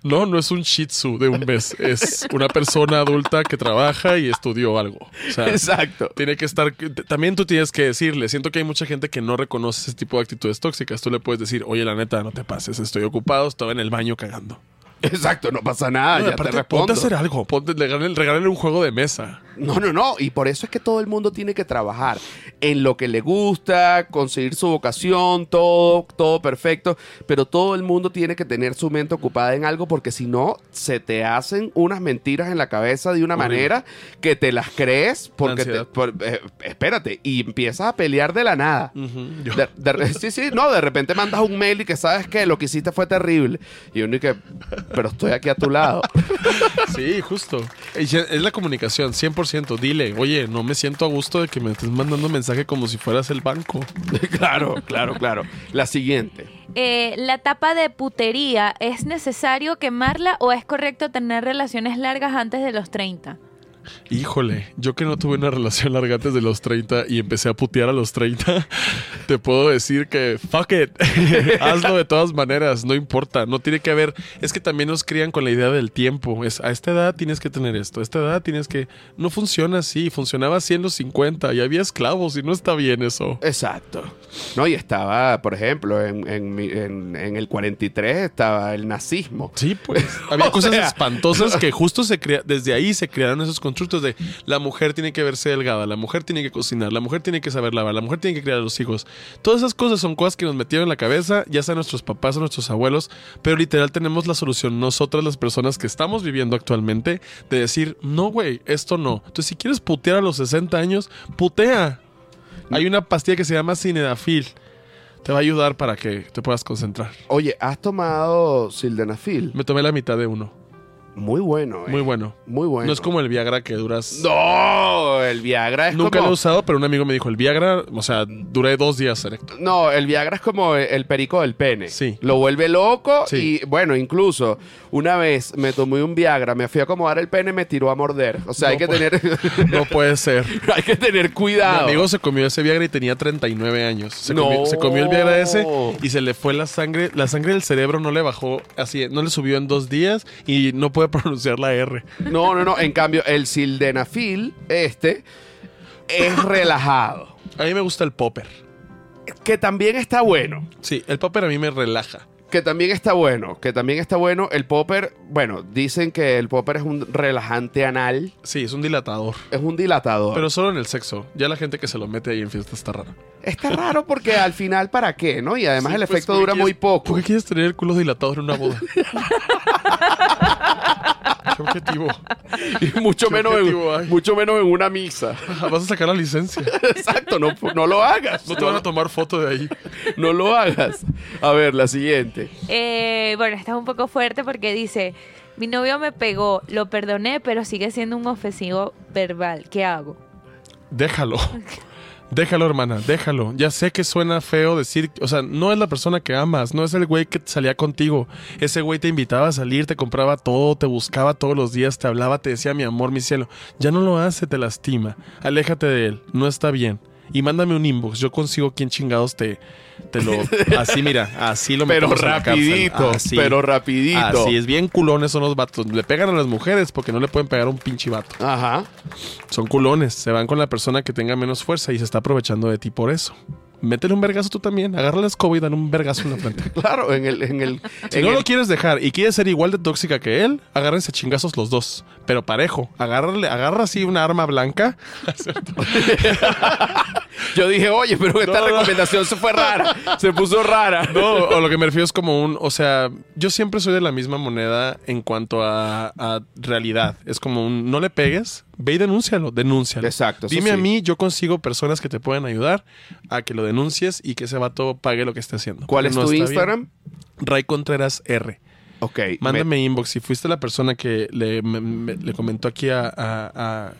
no, no es un shih tzu de un mes. Es una persona adulta que trabaja y estudió algo. O sea, Exacto. tiene que estar. También tú tienes que decirle. Siento que hay mucha gente que no reconoce ese tipo de actitudes tóxicas. Tú le puedes decir, oye, la neta, no te pases. Estoy ocupado, estaba en el baño cagando. Exacto, no pasa nada. No, ya aparte, te respondo. ponte a hacer algo. Ponte, regálale, regálale un juego de mesa. No, no, no. Y por eso es que todo el mundo tiene que trabajar en lo que le gusta, conseguir su vocación, todo, todo perfecto. Pero todo el mundo tiene que tener su mente ocupada en algo porque si no, se te hacen unas mentiras en la cabeza de una manera que te las crees porque te- por- eh, espérate, y empiezas a pelear de la nada. Yo- De- de- sí, sí, no, de repente mandas un mail y que sabes que lo que hiciste fue terrible. Y uno y que, pero estoy aquí a tu lado. Sí, justo. Es la comunicación, 100%. Dile, oye, no me siento a gusto de que me estés mandando mensaje como si fueras el banco. claro, claro, claro. La siguiente. Eh, la tapa de putería, ¿es necesario quemarla o es correcto tener relaciones largas antes de los 30? Híjole, yo que no tuve una relación larga antes de los 30 y empecé a putear a los 30, te puedo decir que fuck it, hazlo de todas maneras, no importa, no tiene que haber, es que también nos crían con la idea del tiempo, es a esta edad tienes que tener esto, a esta edad tienes que, no funciona así, funcionaba así en los 50 y había esclavos y no está bien eso. Exacto. No, y estaba, por ejemplo, en, en en- en el 43 estaba el nazismo. Sí, pues. Había cosas sea. espantosas que justo se crea, desde ahí se crearon esos constructos de la mujer tiene que verse delgada, la mujer tiene que cocinar, la mujer tiene que saber lavar, la mujer tiene que criar a los hijos. Todas esas cosas son cosas que nos metieron en la cabeza, ya sea nuestros papás o nuestros abuelos, pero literal tenemos la solución nosotras las personas que estamos viviendo actualmente de decir, no, güey, esto no. Entonces, si quieres putear a los 60 años, putea. Hay una pastilla que se llama Cinedafil. Te va a ayudar para que te puedas concentrar. Oye, ¿has tomado sildenafil? Me tomé la mitad de uno. Muy bueno, eh. Muy bueno. Muy bueno. No es como el Viagra que duras. No, el Viagra es Nunca como... lo he usado, pero un amigo me dijo, el Viagra, o sea, duré dos días erecto. No, el Viagra es como el perico del pene. Sí. Lo vuelve loco Sí. y, bueno, incluso una vez me tomé un Viagra, me fui a acomodar el pene y me tiró a morder. O sea, No hay que puede- tener... No puede ser. hay que tener Mi cuidado. amigo se comió ese Viagra y tenía 39 años. Se, No. comió, se comió el Viagra ese y se le fue la sangre. La sangre del cerebro no le bajó así, no le subió en dos días y no puede pronunciar la R. No, no, no. En cambio, el sildenafil, este, es relajado. A mí me gusta el popper. Que también está bueno. Sí, el popper a mí me relaja. Que también está bueno. Que también está bueno. El popper, bueno, dicen que el popper es un relajante anal. Sí, es un dilatador. Es un dilatador. Pero solo en el sexo. Ya la gente que se lo mete ahí en fiesta está rara. Está raro porque al final, ¿para qué? ¿No? Y además Sí, el pues, efecto ¿por qué dura muy poco. ¿Por qué quieres tener el culo dilatado en una boda? ¿Qué objetivo? Y mucho, ¿Qué menos objetivo en, hay? mucho menos en una misa. Vas a sacar la licencia. Exacto, no, no lo hagas. No te van a tomar foto de ahí. no lo hagas. A ver, la siguiente. Eh, bueno, esta es un poco fuerte porque dice, mi novio me pegó, lo perdoné, pero sigue siendo un ofensivo verbal. ¿Qué hago? Déjalo. Déjalo, hermana, déjalo. Ya sé que suena feo decir, o sea, no es la persona que amas, no es el güey que salía contigo. Ese güey te invitaba a salir, te compraba todo, te buscaba todos los días, te hablaba, te decía mi amor, mi cielo. Ya no lo hace, te lastima. Aléjate de él, no está bien. Y mándame un inbox, yo consigo quien chingados te, te lo... Así, mira, así lo Pero rapidito, Así. pero rapidito. Así es, bien culones son los vatos. Le pegan a las mujeres porque no le pueden pegar a un pinche vato. Ajá. Son culones, se van con la persona que tenga menos fuerza y se está aprovechando de ti por eso. Métele un vergazo tú también, agarra la escoba y dale un vergazo en la frente. Claro, en el. En el, Si en no el- lo quieres dejar y quieres ser igual de tóxica que él, agárrense chingazos los dos, pero parejo. Agárrale, agarra así una arma blanca. Yo dije, oye, pero esta No, no. recomendación se fue rara. Se puso rara. No, o lo que me refiero es como un, o sea, yo siempre soy de la misma moneda en cuanto a, a realidad. Es como un, no le pegues, ve y denúncialo, denúncialo. Exacto, Dime a mí, yo consigo personas que te pueden ayudar a que lo denuncies y que ese vato pague lo que esté haciendo. ¿Cuál es no tu Instagram? bien. Ray Contreras R. Ok. Mándame inbox. Si fuiste la persona que le, me- me- le comentó aquí a, a- a-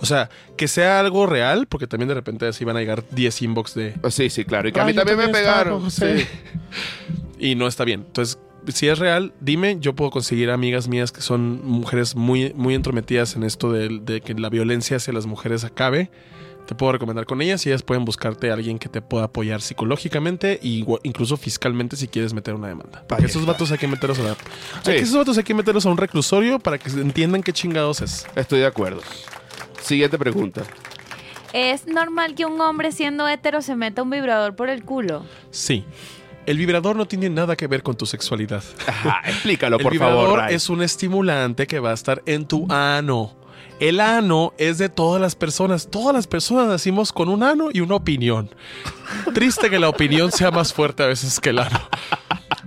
O sea, que sea algo real, porque también de repente así van a llegar 10 inbox de... Sí, sí, claro. Y que a "Ay, mí también me pegaron. con José". Sí. Y no está bien. Entonces, si es real, dime, yo puedo conseguir amigas mías que son mujeres muy, muy entrometidas en esto de, de que la violencia hacia las mujeres acabe. Te puedo recomendar con ellas y ellas pueden buscarte a alguien que te pueda apoyar psicológicamente e incluso fiscalmente si quieres meter una demanda. Está. vatos hay que meterlos a la- Sí. hay que esos vatos hay que meterlos a un reclusorio para que entiendan qué chingados es. Estoy de acuerdo. Siguiente pregunta. ¿Es normal que un hombre siendo hetero se meta un vibrador por el culo? Sí. El vibrador no tiene nada que ver con tu sexualidad. Ajá, explícalo, el por vibrador favor. Ray. es un estimulante que va a estar en tu ano. El ano es de todas las personas. Todas las personas nacimos con un ano y una opinión. Triste que la opinión sea más fuerte a veces que el ano.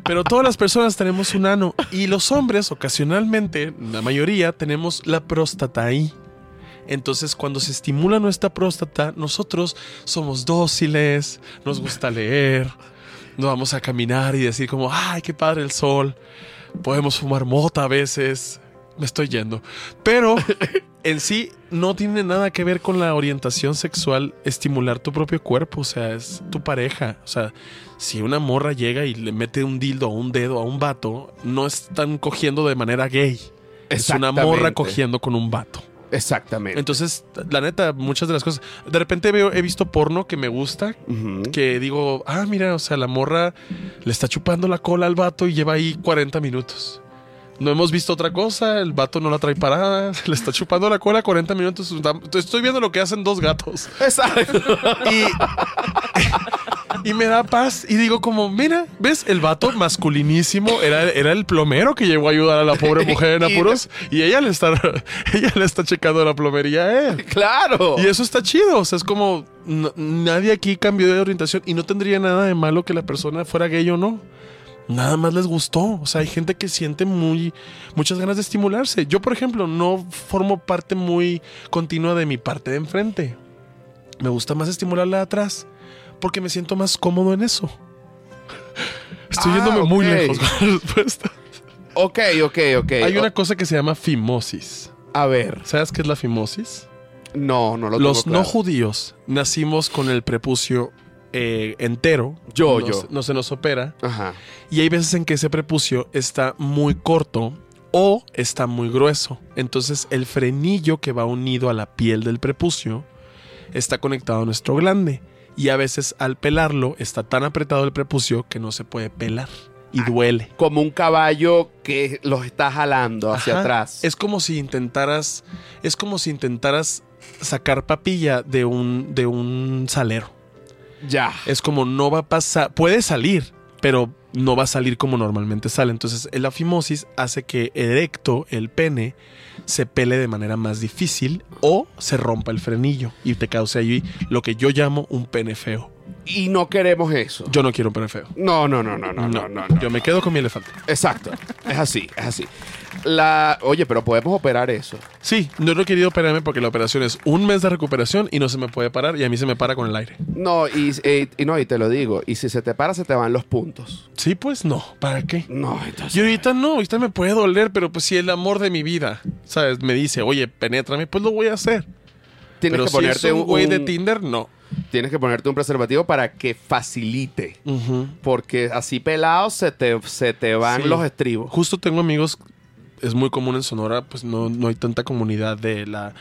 Pero todas las personas tenemos un ano. Y los hombres, ocasionalmente, la mayoría, tenemos la próstata ahí. Entonces, cuando se estimula nuestra próstata, nosotros somos dóciles, nos gusta leer, nos vamos a caminar y decir como, ay, qué padre el sol. Podemos fumar mota a veces. Me estoy yendo. Pero en sí no tiene nada que ver con la orientación sexual estimular tu propio cuerpo. O sea, es tu pareja. O sea, si una morra llega y le mete un dildo o un dedo a un vato, no están cogiendo de manera gay. Es una morra cogiendo con un vato. Exactamente. Entonces, la neta, muchas de las cosas. De repente veo, he visto porno que me gusta. Que digo, ah, mira, o sea, la morra le está chupando la cola al vato y lleva ahí 40 minutos. No hemos visto otra cosa, el vato no la trae parada, le está chupando la cola 40 minutos. Estoy viendo lo que hacen dos gatos. Exacto. Y, y me da paz. Y digo como, mira, ¿ves? El vato masculinísimo era, era el plomero que llegó a ayudar a la pobre mujer en apuros. Y ella le está, ella le está checando la plomería a él. claro. Y eso está chido. O sea, es como nadie aquí cambió de orientación y no tendría nada de malo que la persona fuera gay o no. Nada más les gustó. O sea, hay gente que siente muy muchas ganas de estimularse. Yo, por ejemplo, no formo parte muy continua de mi parte de enfrente. Me gusta más estimularla de atrás porque me siento más cómodo en eso. Estoy Ah, yéndome muy ok. lejos con la respuesta. Ok, ok, ok. Hay una cosa que se llama fimosis. A ver. ¿Sabes qué es la fimosis? No, no lo Los tengo no claro. judíos nacimos con el prepucio eh, entero. Yo, no, yo. No se nos opera. Ajá. Y hay veces en que ese prepucio está muy corto o está muy grueso. Entonces el frenillo que va unido a la piel del prepucio está conectado a nuestro glande. Y a veces al pelarlo está tan apretado el prepucio que no se puede pelar. Y duele. Como un caballo que los está jalando hacia Ajá. atrás. Es como si intentaras. Es como si intentaras sacar papilla de un, de un salero. Ya. Es como no va a pasar. Puede salir, pero no va a salir como normalmente sale. Entonces, la fimosis hace que erecto, el pene, se pele de manera más difícil o se rompa el frenillo y te cause allí lo que yo llamo un pene feo. Y no queremos eso. Yo no quiero un pene feo. No, no, no, no, no, no, no. no, yo me quedo con mi elefante. Exacto. Es así, es así. La, oye, pero podemos operar eso. Sí, no he querido operarme porque la operación es un mes de recuperación y no se me puede parar y a mí se me para con el aire. No, y, eh, y no, y te lo digo. Y si se te para, se te van los puntos. Sí, pues no. ¿Para qué? No, entonces. Y ahorita no, ahorita me puede doler, pero pues si el amor de mi vida, ¿sabes? Me dice, oye, penétrame, pues lo voy a hacer. tienes pero que si ponerte es un güey de Tinder, no. Tienes que ponerte un preservativo para que facilite. Porque así pelado se te, se te van Sí. los estribos. Justo tengo amigos, es muy común en Sonora, pues no, no hay tanta comunidad de la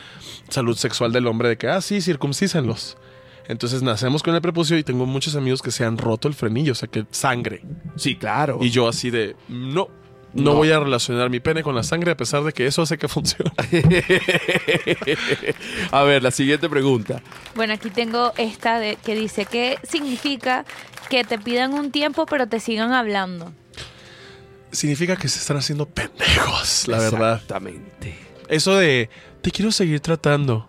salud sexual del hombre de que, ah, sí, circuncísenlos. Entonces nacemos con el prepucio y tengo muchos amigos que se han roto el frenillo, o sea, que sangre. Sí, claro. Y yo así de, no, no, No. voy a relacionar mi pene con la sangre a pesar de que eso hace que funcione. A ver, la siguiente pregunta. Bueno, aquí tengo esta de, que dice, ¿qué significa que te pidan un tiempo pero te sigan hablando? Significa que se están haciendo pendejos, la verdad. Exactamente. Eso de, te quiero seguir tratando.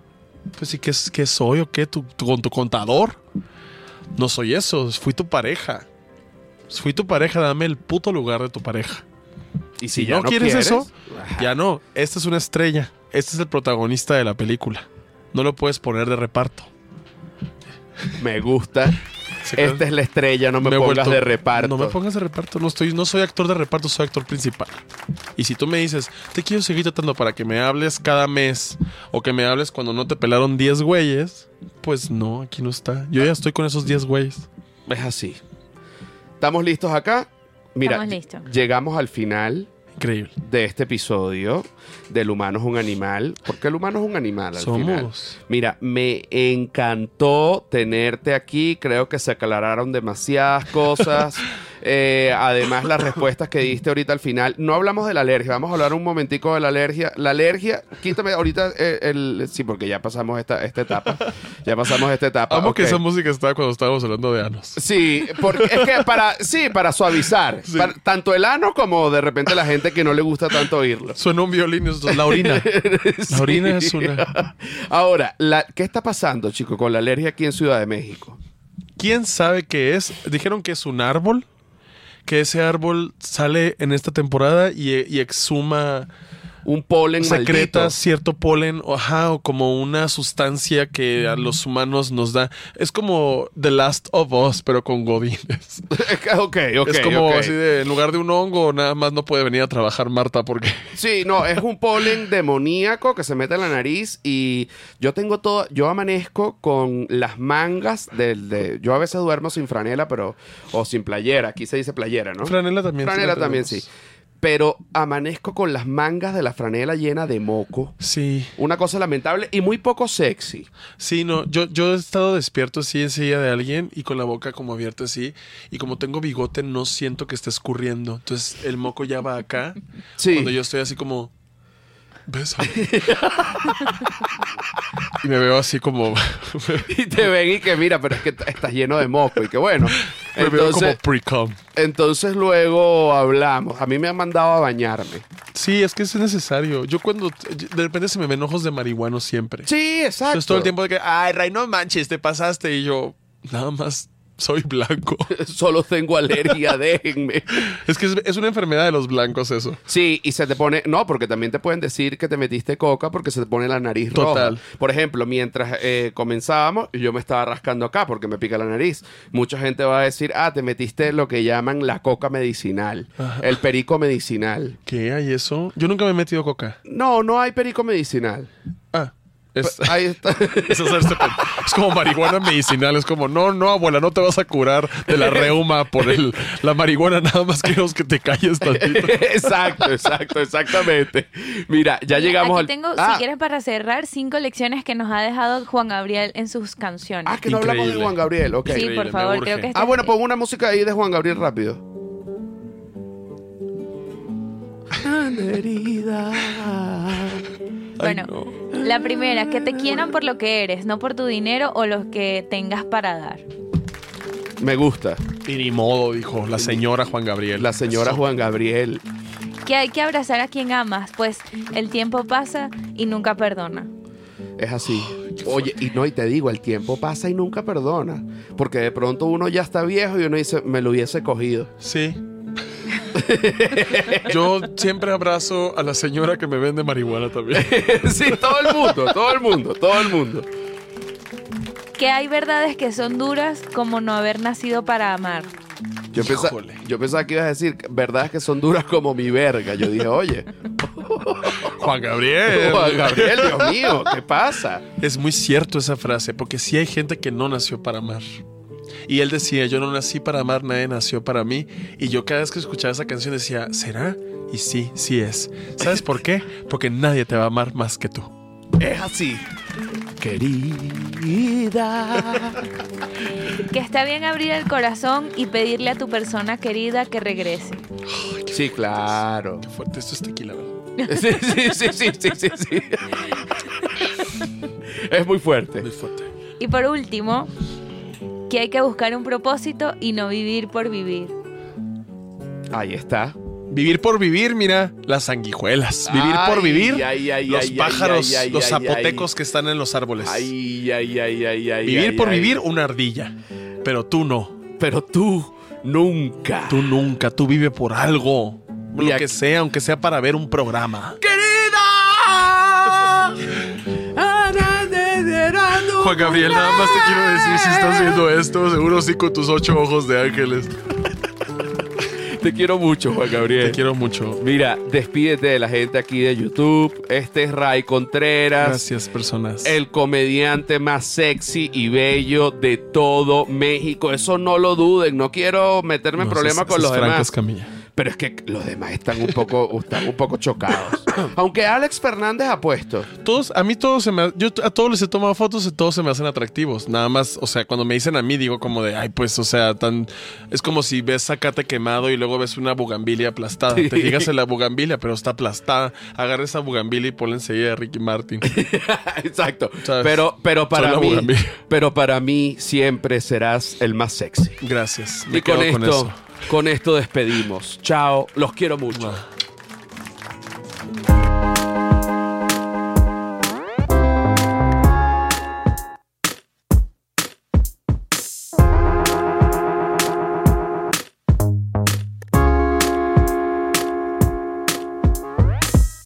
Pues sí, ¿qué, soy o qué? ¿Tu, tu- con tu contador? No soy eso, fui tu pareja. Fui tu pareja, dame el puto lugar de tu pareja. Y Si no, quieres, eso, ya no. Esta es una estrella. Este es el protagonista de la película. No lo puedes poner de reparto. Me gusta. Esta es la estrella, no me, pongas vuelto- de reparto. No me pongas de reparto. No, estoy, no soy actor de reparto, soy actor principal. Y si tú me dices, te quiero seguir tratando para que me hables cada mes o que me hables cuando no te pelaron 10 güeyes, pues no, aquí no está. Yo ya estoy con esos 10 güeyes. Es así. ¿Estamos listos acá? Mira, Estamos listos. llegamos al final Increíble. de este episodio del humano es un animal. Porque el humano es un animal al final. Somos. Mira, me encantó tenerte aquí. Creo que se aclararon demasiadas cosas. Eh, además, las respuestas que diste ahorita al final. No hablamos de la alergia. Vamos a hablar un momentico de la alergia. La alergia, quítame ahorita eh, el... Sí, porque ya pasamos esta, esta etapa. Ya pasamos esta etapa. Amo que esa música estaba cuando estábamos hablando de anos. Sí, porque es que para, sí, para suavizar. Sí. Para- tanto el ano como de repente la gente que no le gusta tanto oírlo. Suena un violín nosotros, la orina. La orina es una. Ahora, la- ¿qué está pasando, chico, con la alergia aquí en Ciudad de México? ¿Quién sabe qué es? Dijeron que es un árbol. Que ese árbol sale en esta temporada y, y exhuma Un polen secreta maldito. cierto polen o, ajá, o como una sustancia que a los humanos nos da. Es como The Last of Us, pero con godines. ok, ok, es como ok. así de, en lugar de un hongo, nada más no puede venir a trabajar Marta porque... Sí, no, es un polen demoníaco que se mete en la nariz y yo tengo todo, yo amanezco con las mangas del, de, yo a veces duermo sin franela, pero, o sin playera, aquí se dice playera, ¿no? Franela también. sí Franela la también, tenemos. sí. Pero amanezco con las mangas de la franela llena de moco. Sí, Una cosa lamentable y muy poco sexy. sí, no. Yo, yo he estado despierto así en silla de alguien y con la boca como abierta así. Y como tengo bigote, no siento que esté escurriendo. Entonces el moco ya va acá. Sí. Cuando yo estoy así como. Bésame. y me veo así como. Y te ven y que mira, pero es que estás lleno de moco y que bueno. me veo como Entonces, pre-com. entonces luego hablamos. A mí me han mandado a bañarme. Sí, es que es necesario. Yo cuando. De repente se me ven ojos de marihuano siempre. Sí, exacto. Entonces todo el tiempo de que. Ay, Ray, no manches, te pasaste. Y yo. Nada más Soy blanco. Solo tengo alergia, déjenme. Es que es, es una enfermedad de los blancos eso. Sí, y se te pone. No, porque también te pueden decir que te metiste coca porque se te pone la nariz Total. roja. Por ejemplo, mientras eh, comenzábamos, yo me estaba rascando acá porque me pica la nariz. Mucha gente va a decir, ah, te metiste lo que llaman la coca medicinal, el perico medicinal. ¿Qué hay eso? Yo nunca me he metido coca. No, no hay perico medicinal. Ah. Es, Ahí está. es hacerse pen- es como marihuana medicinal. Es como, no, no, abuela, no te vas a curar de la reuma por el, la marihuana. Nada más queremos que te calles tantito. exacto, exacto, exactamente. Mira, ya llegamos Aquí al. tengo, ah, si quieres, para cerrar, cinco lecciones que nos ha dejado Juan Gabriel en sus canciones. ah, que no hablamos de. Juan Gabriel, ok. sí, increíble, por favor, creo que Ah, este- bueno, pon una música ahí de Juan Gabriel rápido. Bueno, la primera, que te quieran por lo que eres, no por tu dinero o los que tengas para dar. Me gusta. Y ni modo, dijo la señora Juan Gabriel. La señora Eso. Juan Gabriel. Que hay que abrazar a quien amas, pues el tiempo pasa y nunca perdona. Es así. Oye, y no, y te digo, el tiempo pasa y nunca perdona. Porque de pronto uno ya está viejo y uno dice, me lo hubiese cogido. Sí. Yo siempre abrazo a la señora que me vende marihuana también. sí, todo el mundo, todo el mundo, todo el mundo. Que hay verdades que son duras como no haber nacido para amar. Yo, pensaba que ibas a decir, verdad que son duras como mi verga. Yo dije, oye, Juan Gabriel. Juan Gabriel, Dios mío, ¿qué pasa? Es muy cierto esa frase, porque sí hay gente que no nació para amar. Y él decía, yo no nací para amar, nadie nació para mí. Y yo cada vez que escuchaba esa canción decía, ¿será? Y sí, sí es. ¿Sabes por qué? Porque nadie te va a amar más que tú. Es así. Querida. Que está bien abrir el corazón y pedirle a tu persona querida que regrese. Sí, claro. Qué fuerte, esto es tequila, ¿verdad? Sí, sí, sí, sí, sí, sí, sí. Es muy fuerte. Muy fuerte. Y por último, que hay que buscar un propósito y no vivir por vivir. Ahí está. Vivir por vivir, mira, las sanguijuelas. Vivir por vivir, ay, ay, los ay, pájaros, ay, ay, los ay, zapotecos que están en los árboles. Ay, ay, ay, ay, ay. vivir ay, por ay. vivir, una ardilla. Pero tú no. Pero tú nunca. Tú nunca. Tú vive por algo. Y Lo aquí- que sea, aunque sea para ver un programa. ¡Querida! Juan Gabriel, nada más te quiero decir si estás viendo esto, seguro sí con tus ocho ojos de ángeles. Te quiero mucho, Juan Gabriel. Te quiero mucho. Mira, despídete de la gente aquí de YouTube. Este es Ray Contreras. Gracias, personas. El comediante más sexy y bello de todo México. Eso no lo duden. No quiero meterme en problemas con los demás. Escamilla. Pero es que los demás están un poco, están un poco chocados. Aunque Alex Fernández ha puesto. Todos, a mí todos se me, yo a todos les he tomado fotos y todos se me hacen atractivos. Nada más, o sea, cuando me dicen a mí digo como de, ay, pues, o sea, tan, es como si ves zacate quemado y luego ves una bugambilia aplastada. Sí. Te fijas en la bugambilia, pero está aplastada. Agarra esa bugambilia y ponla enseguida a Ricky Martin. Exacto. ¿Sabes? Pero, pero para mí, bugambilia. pero para mí siempre serás el más sexy. Gracias. Me y con esto, con eso. Con esto despedimos. Chao. Los quiero mucho.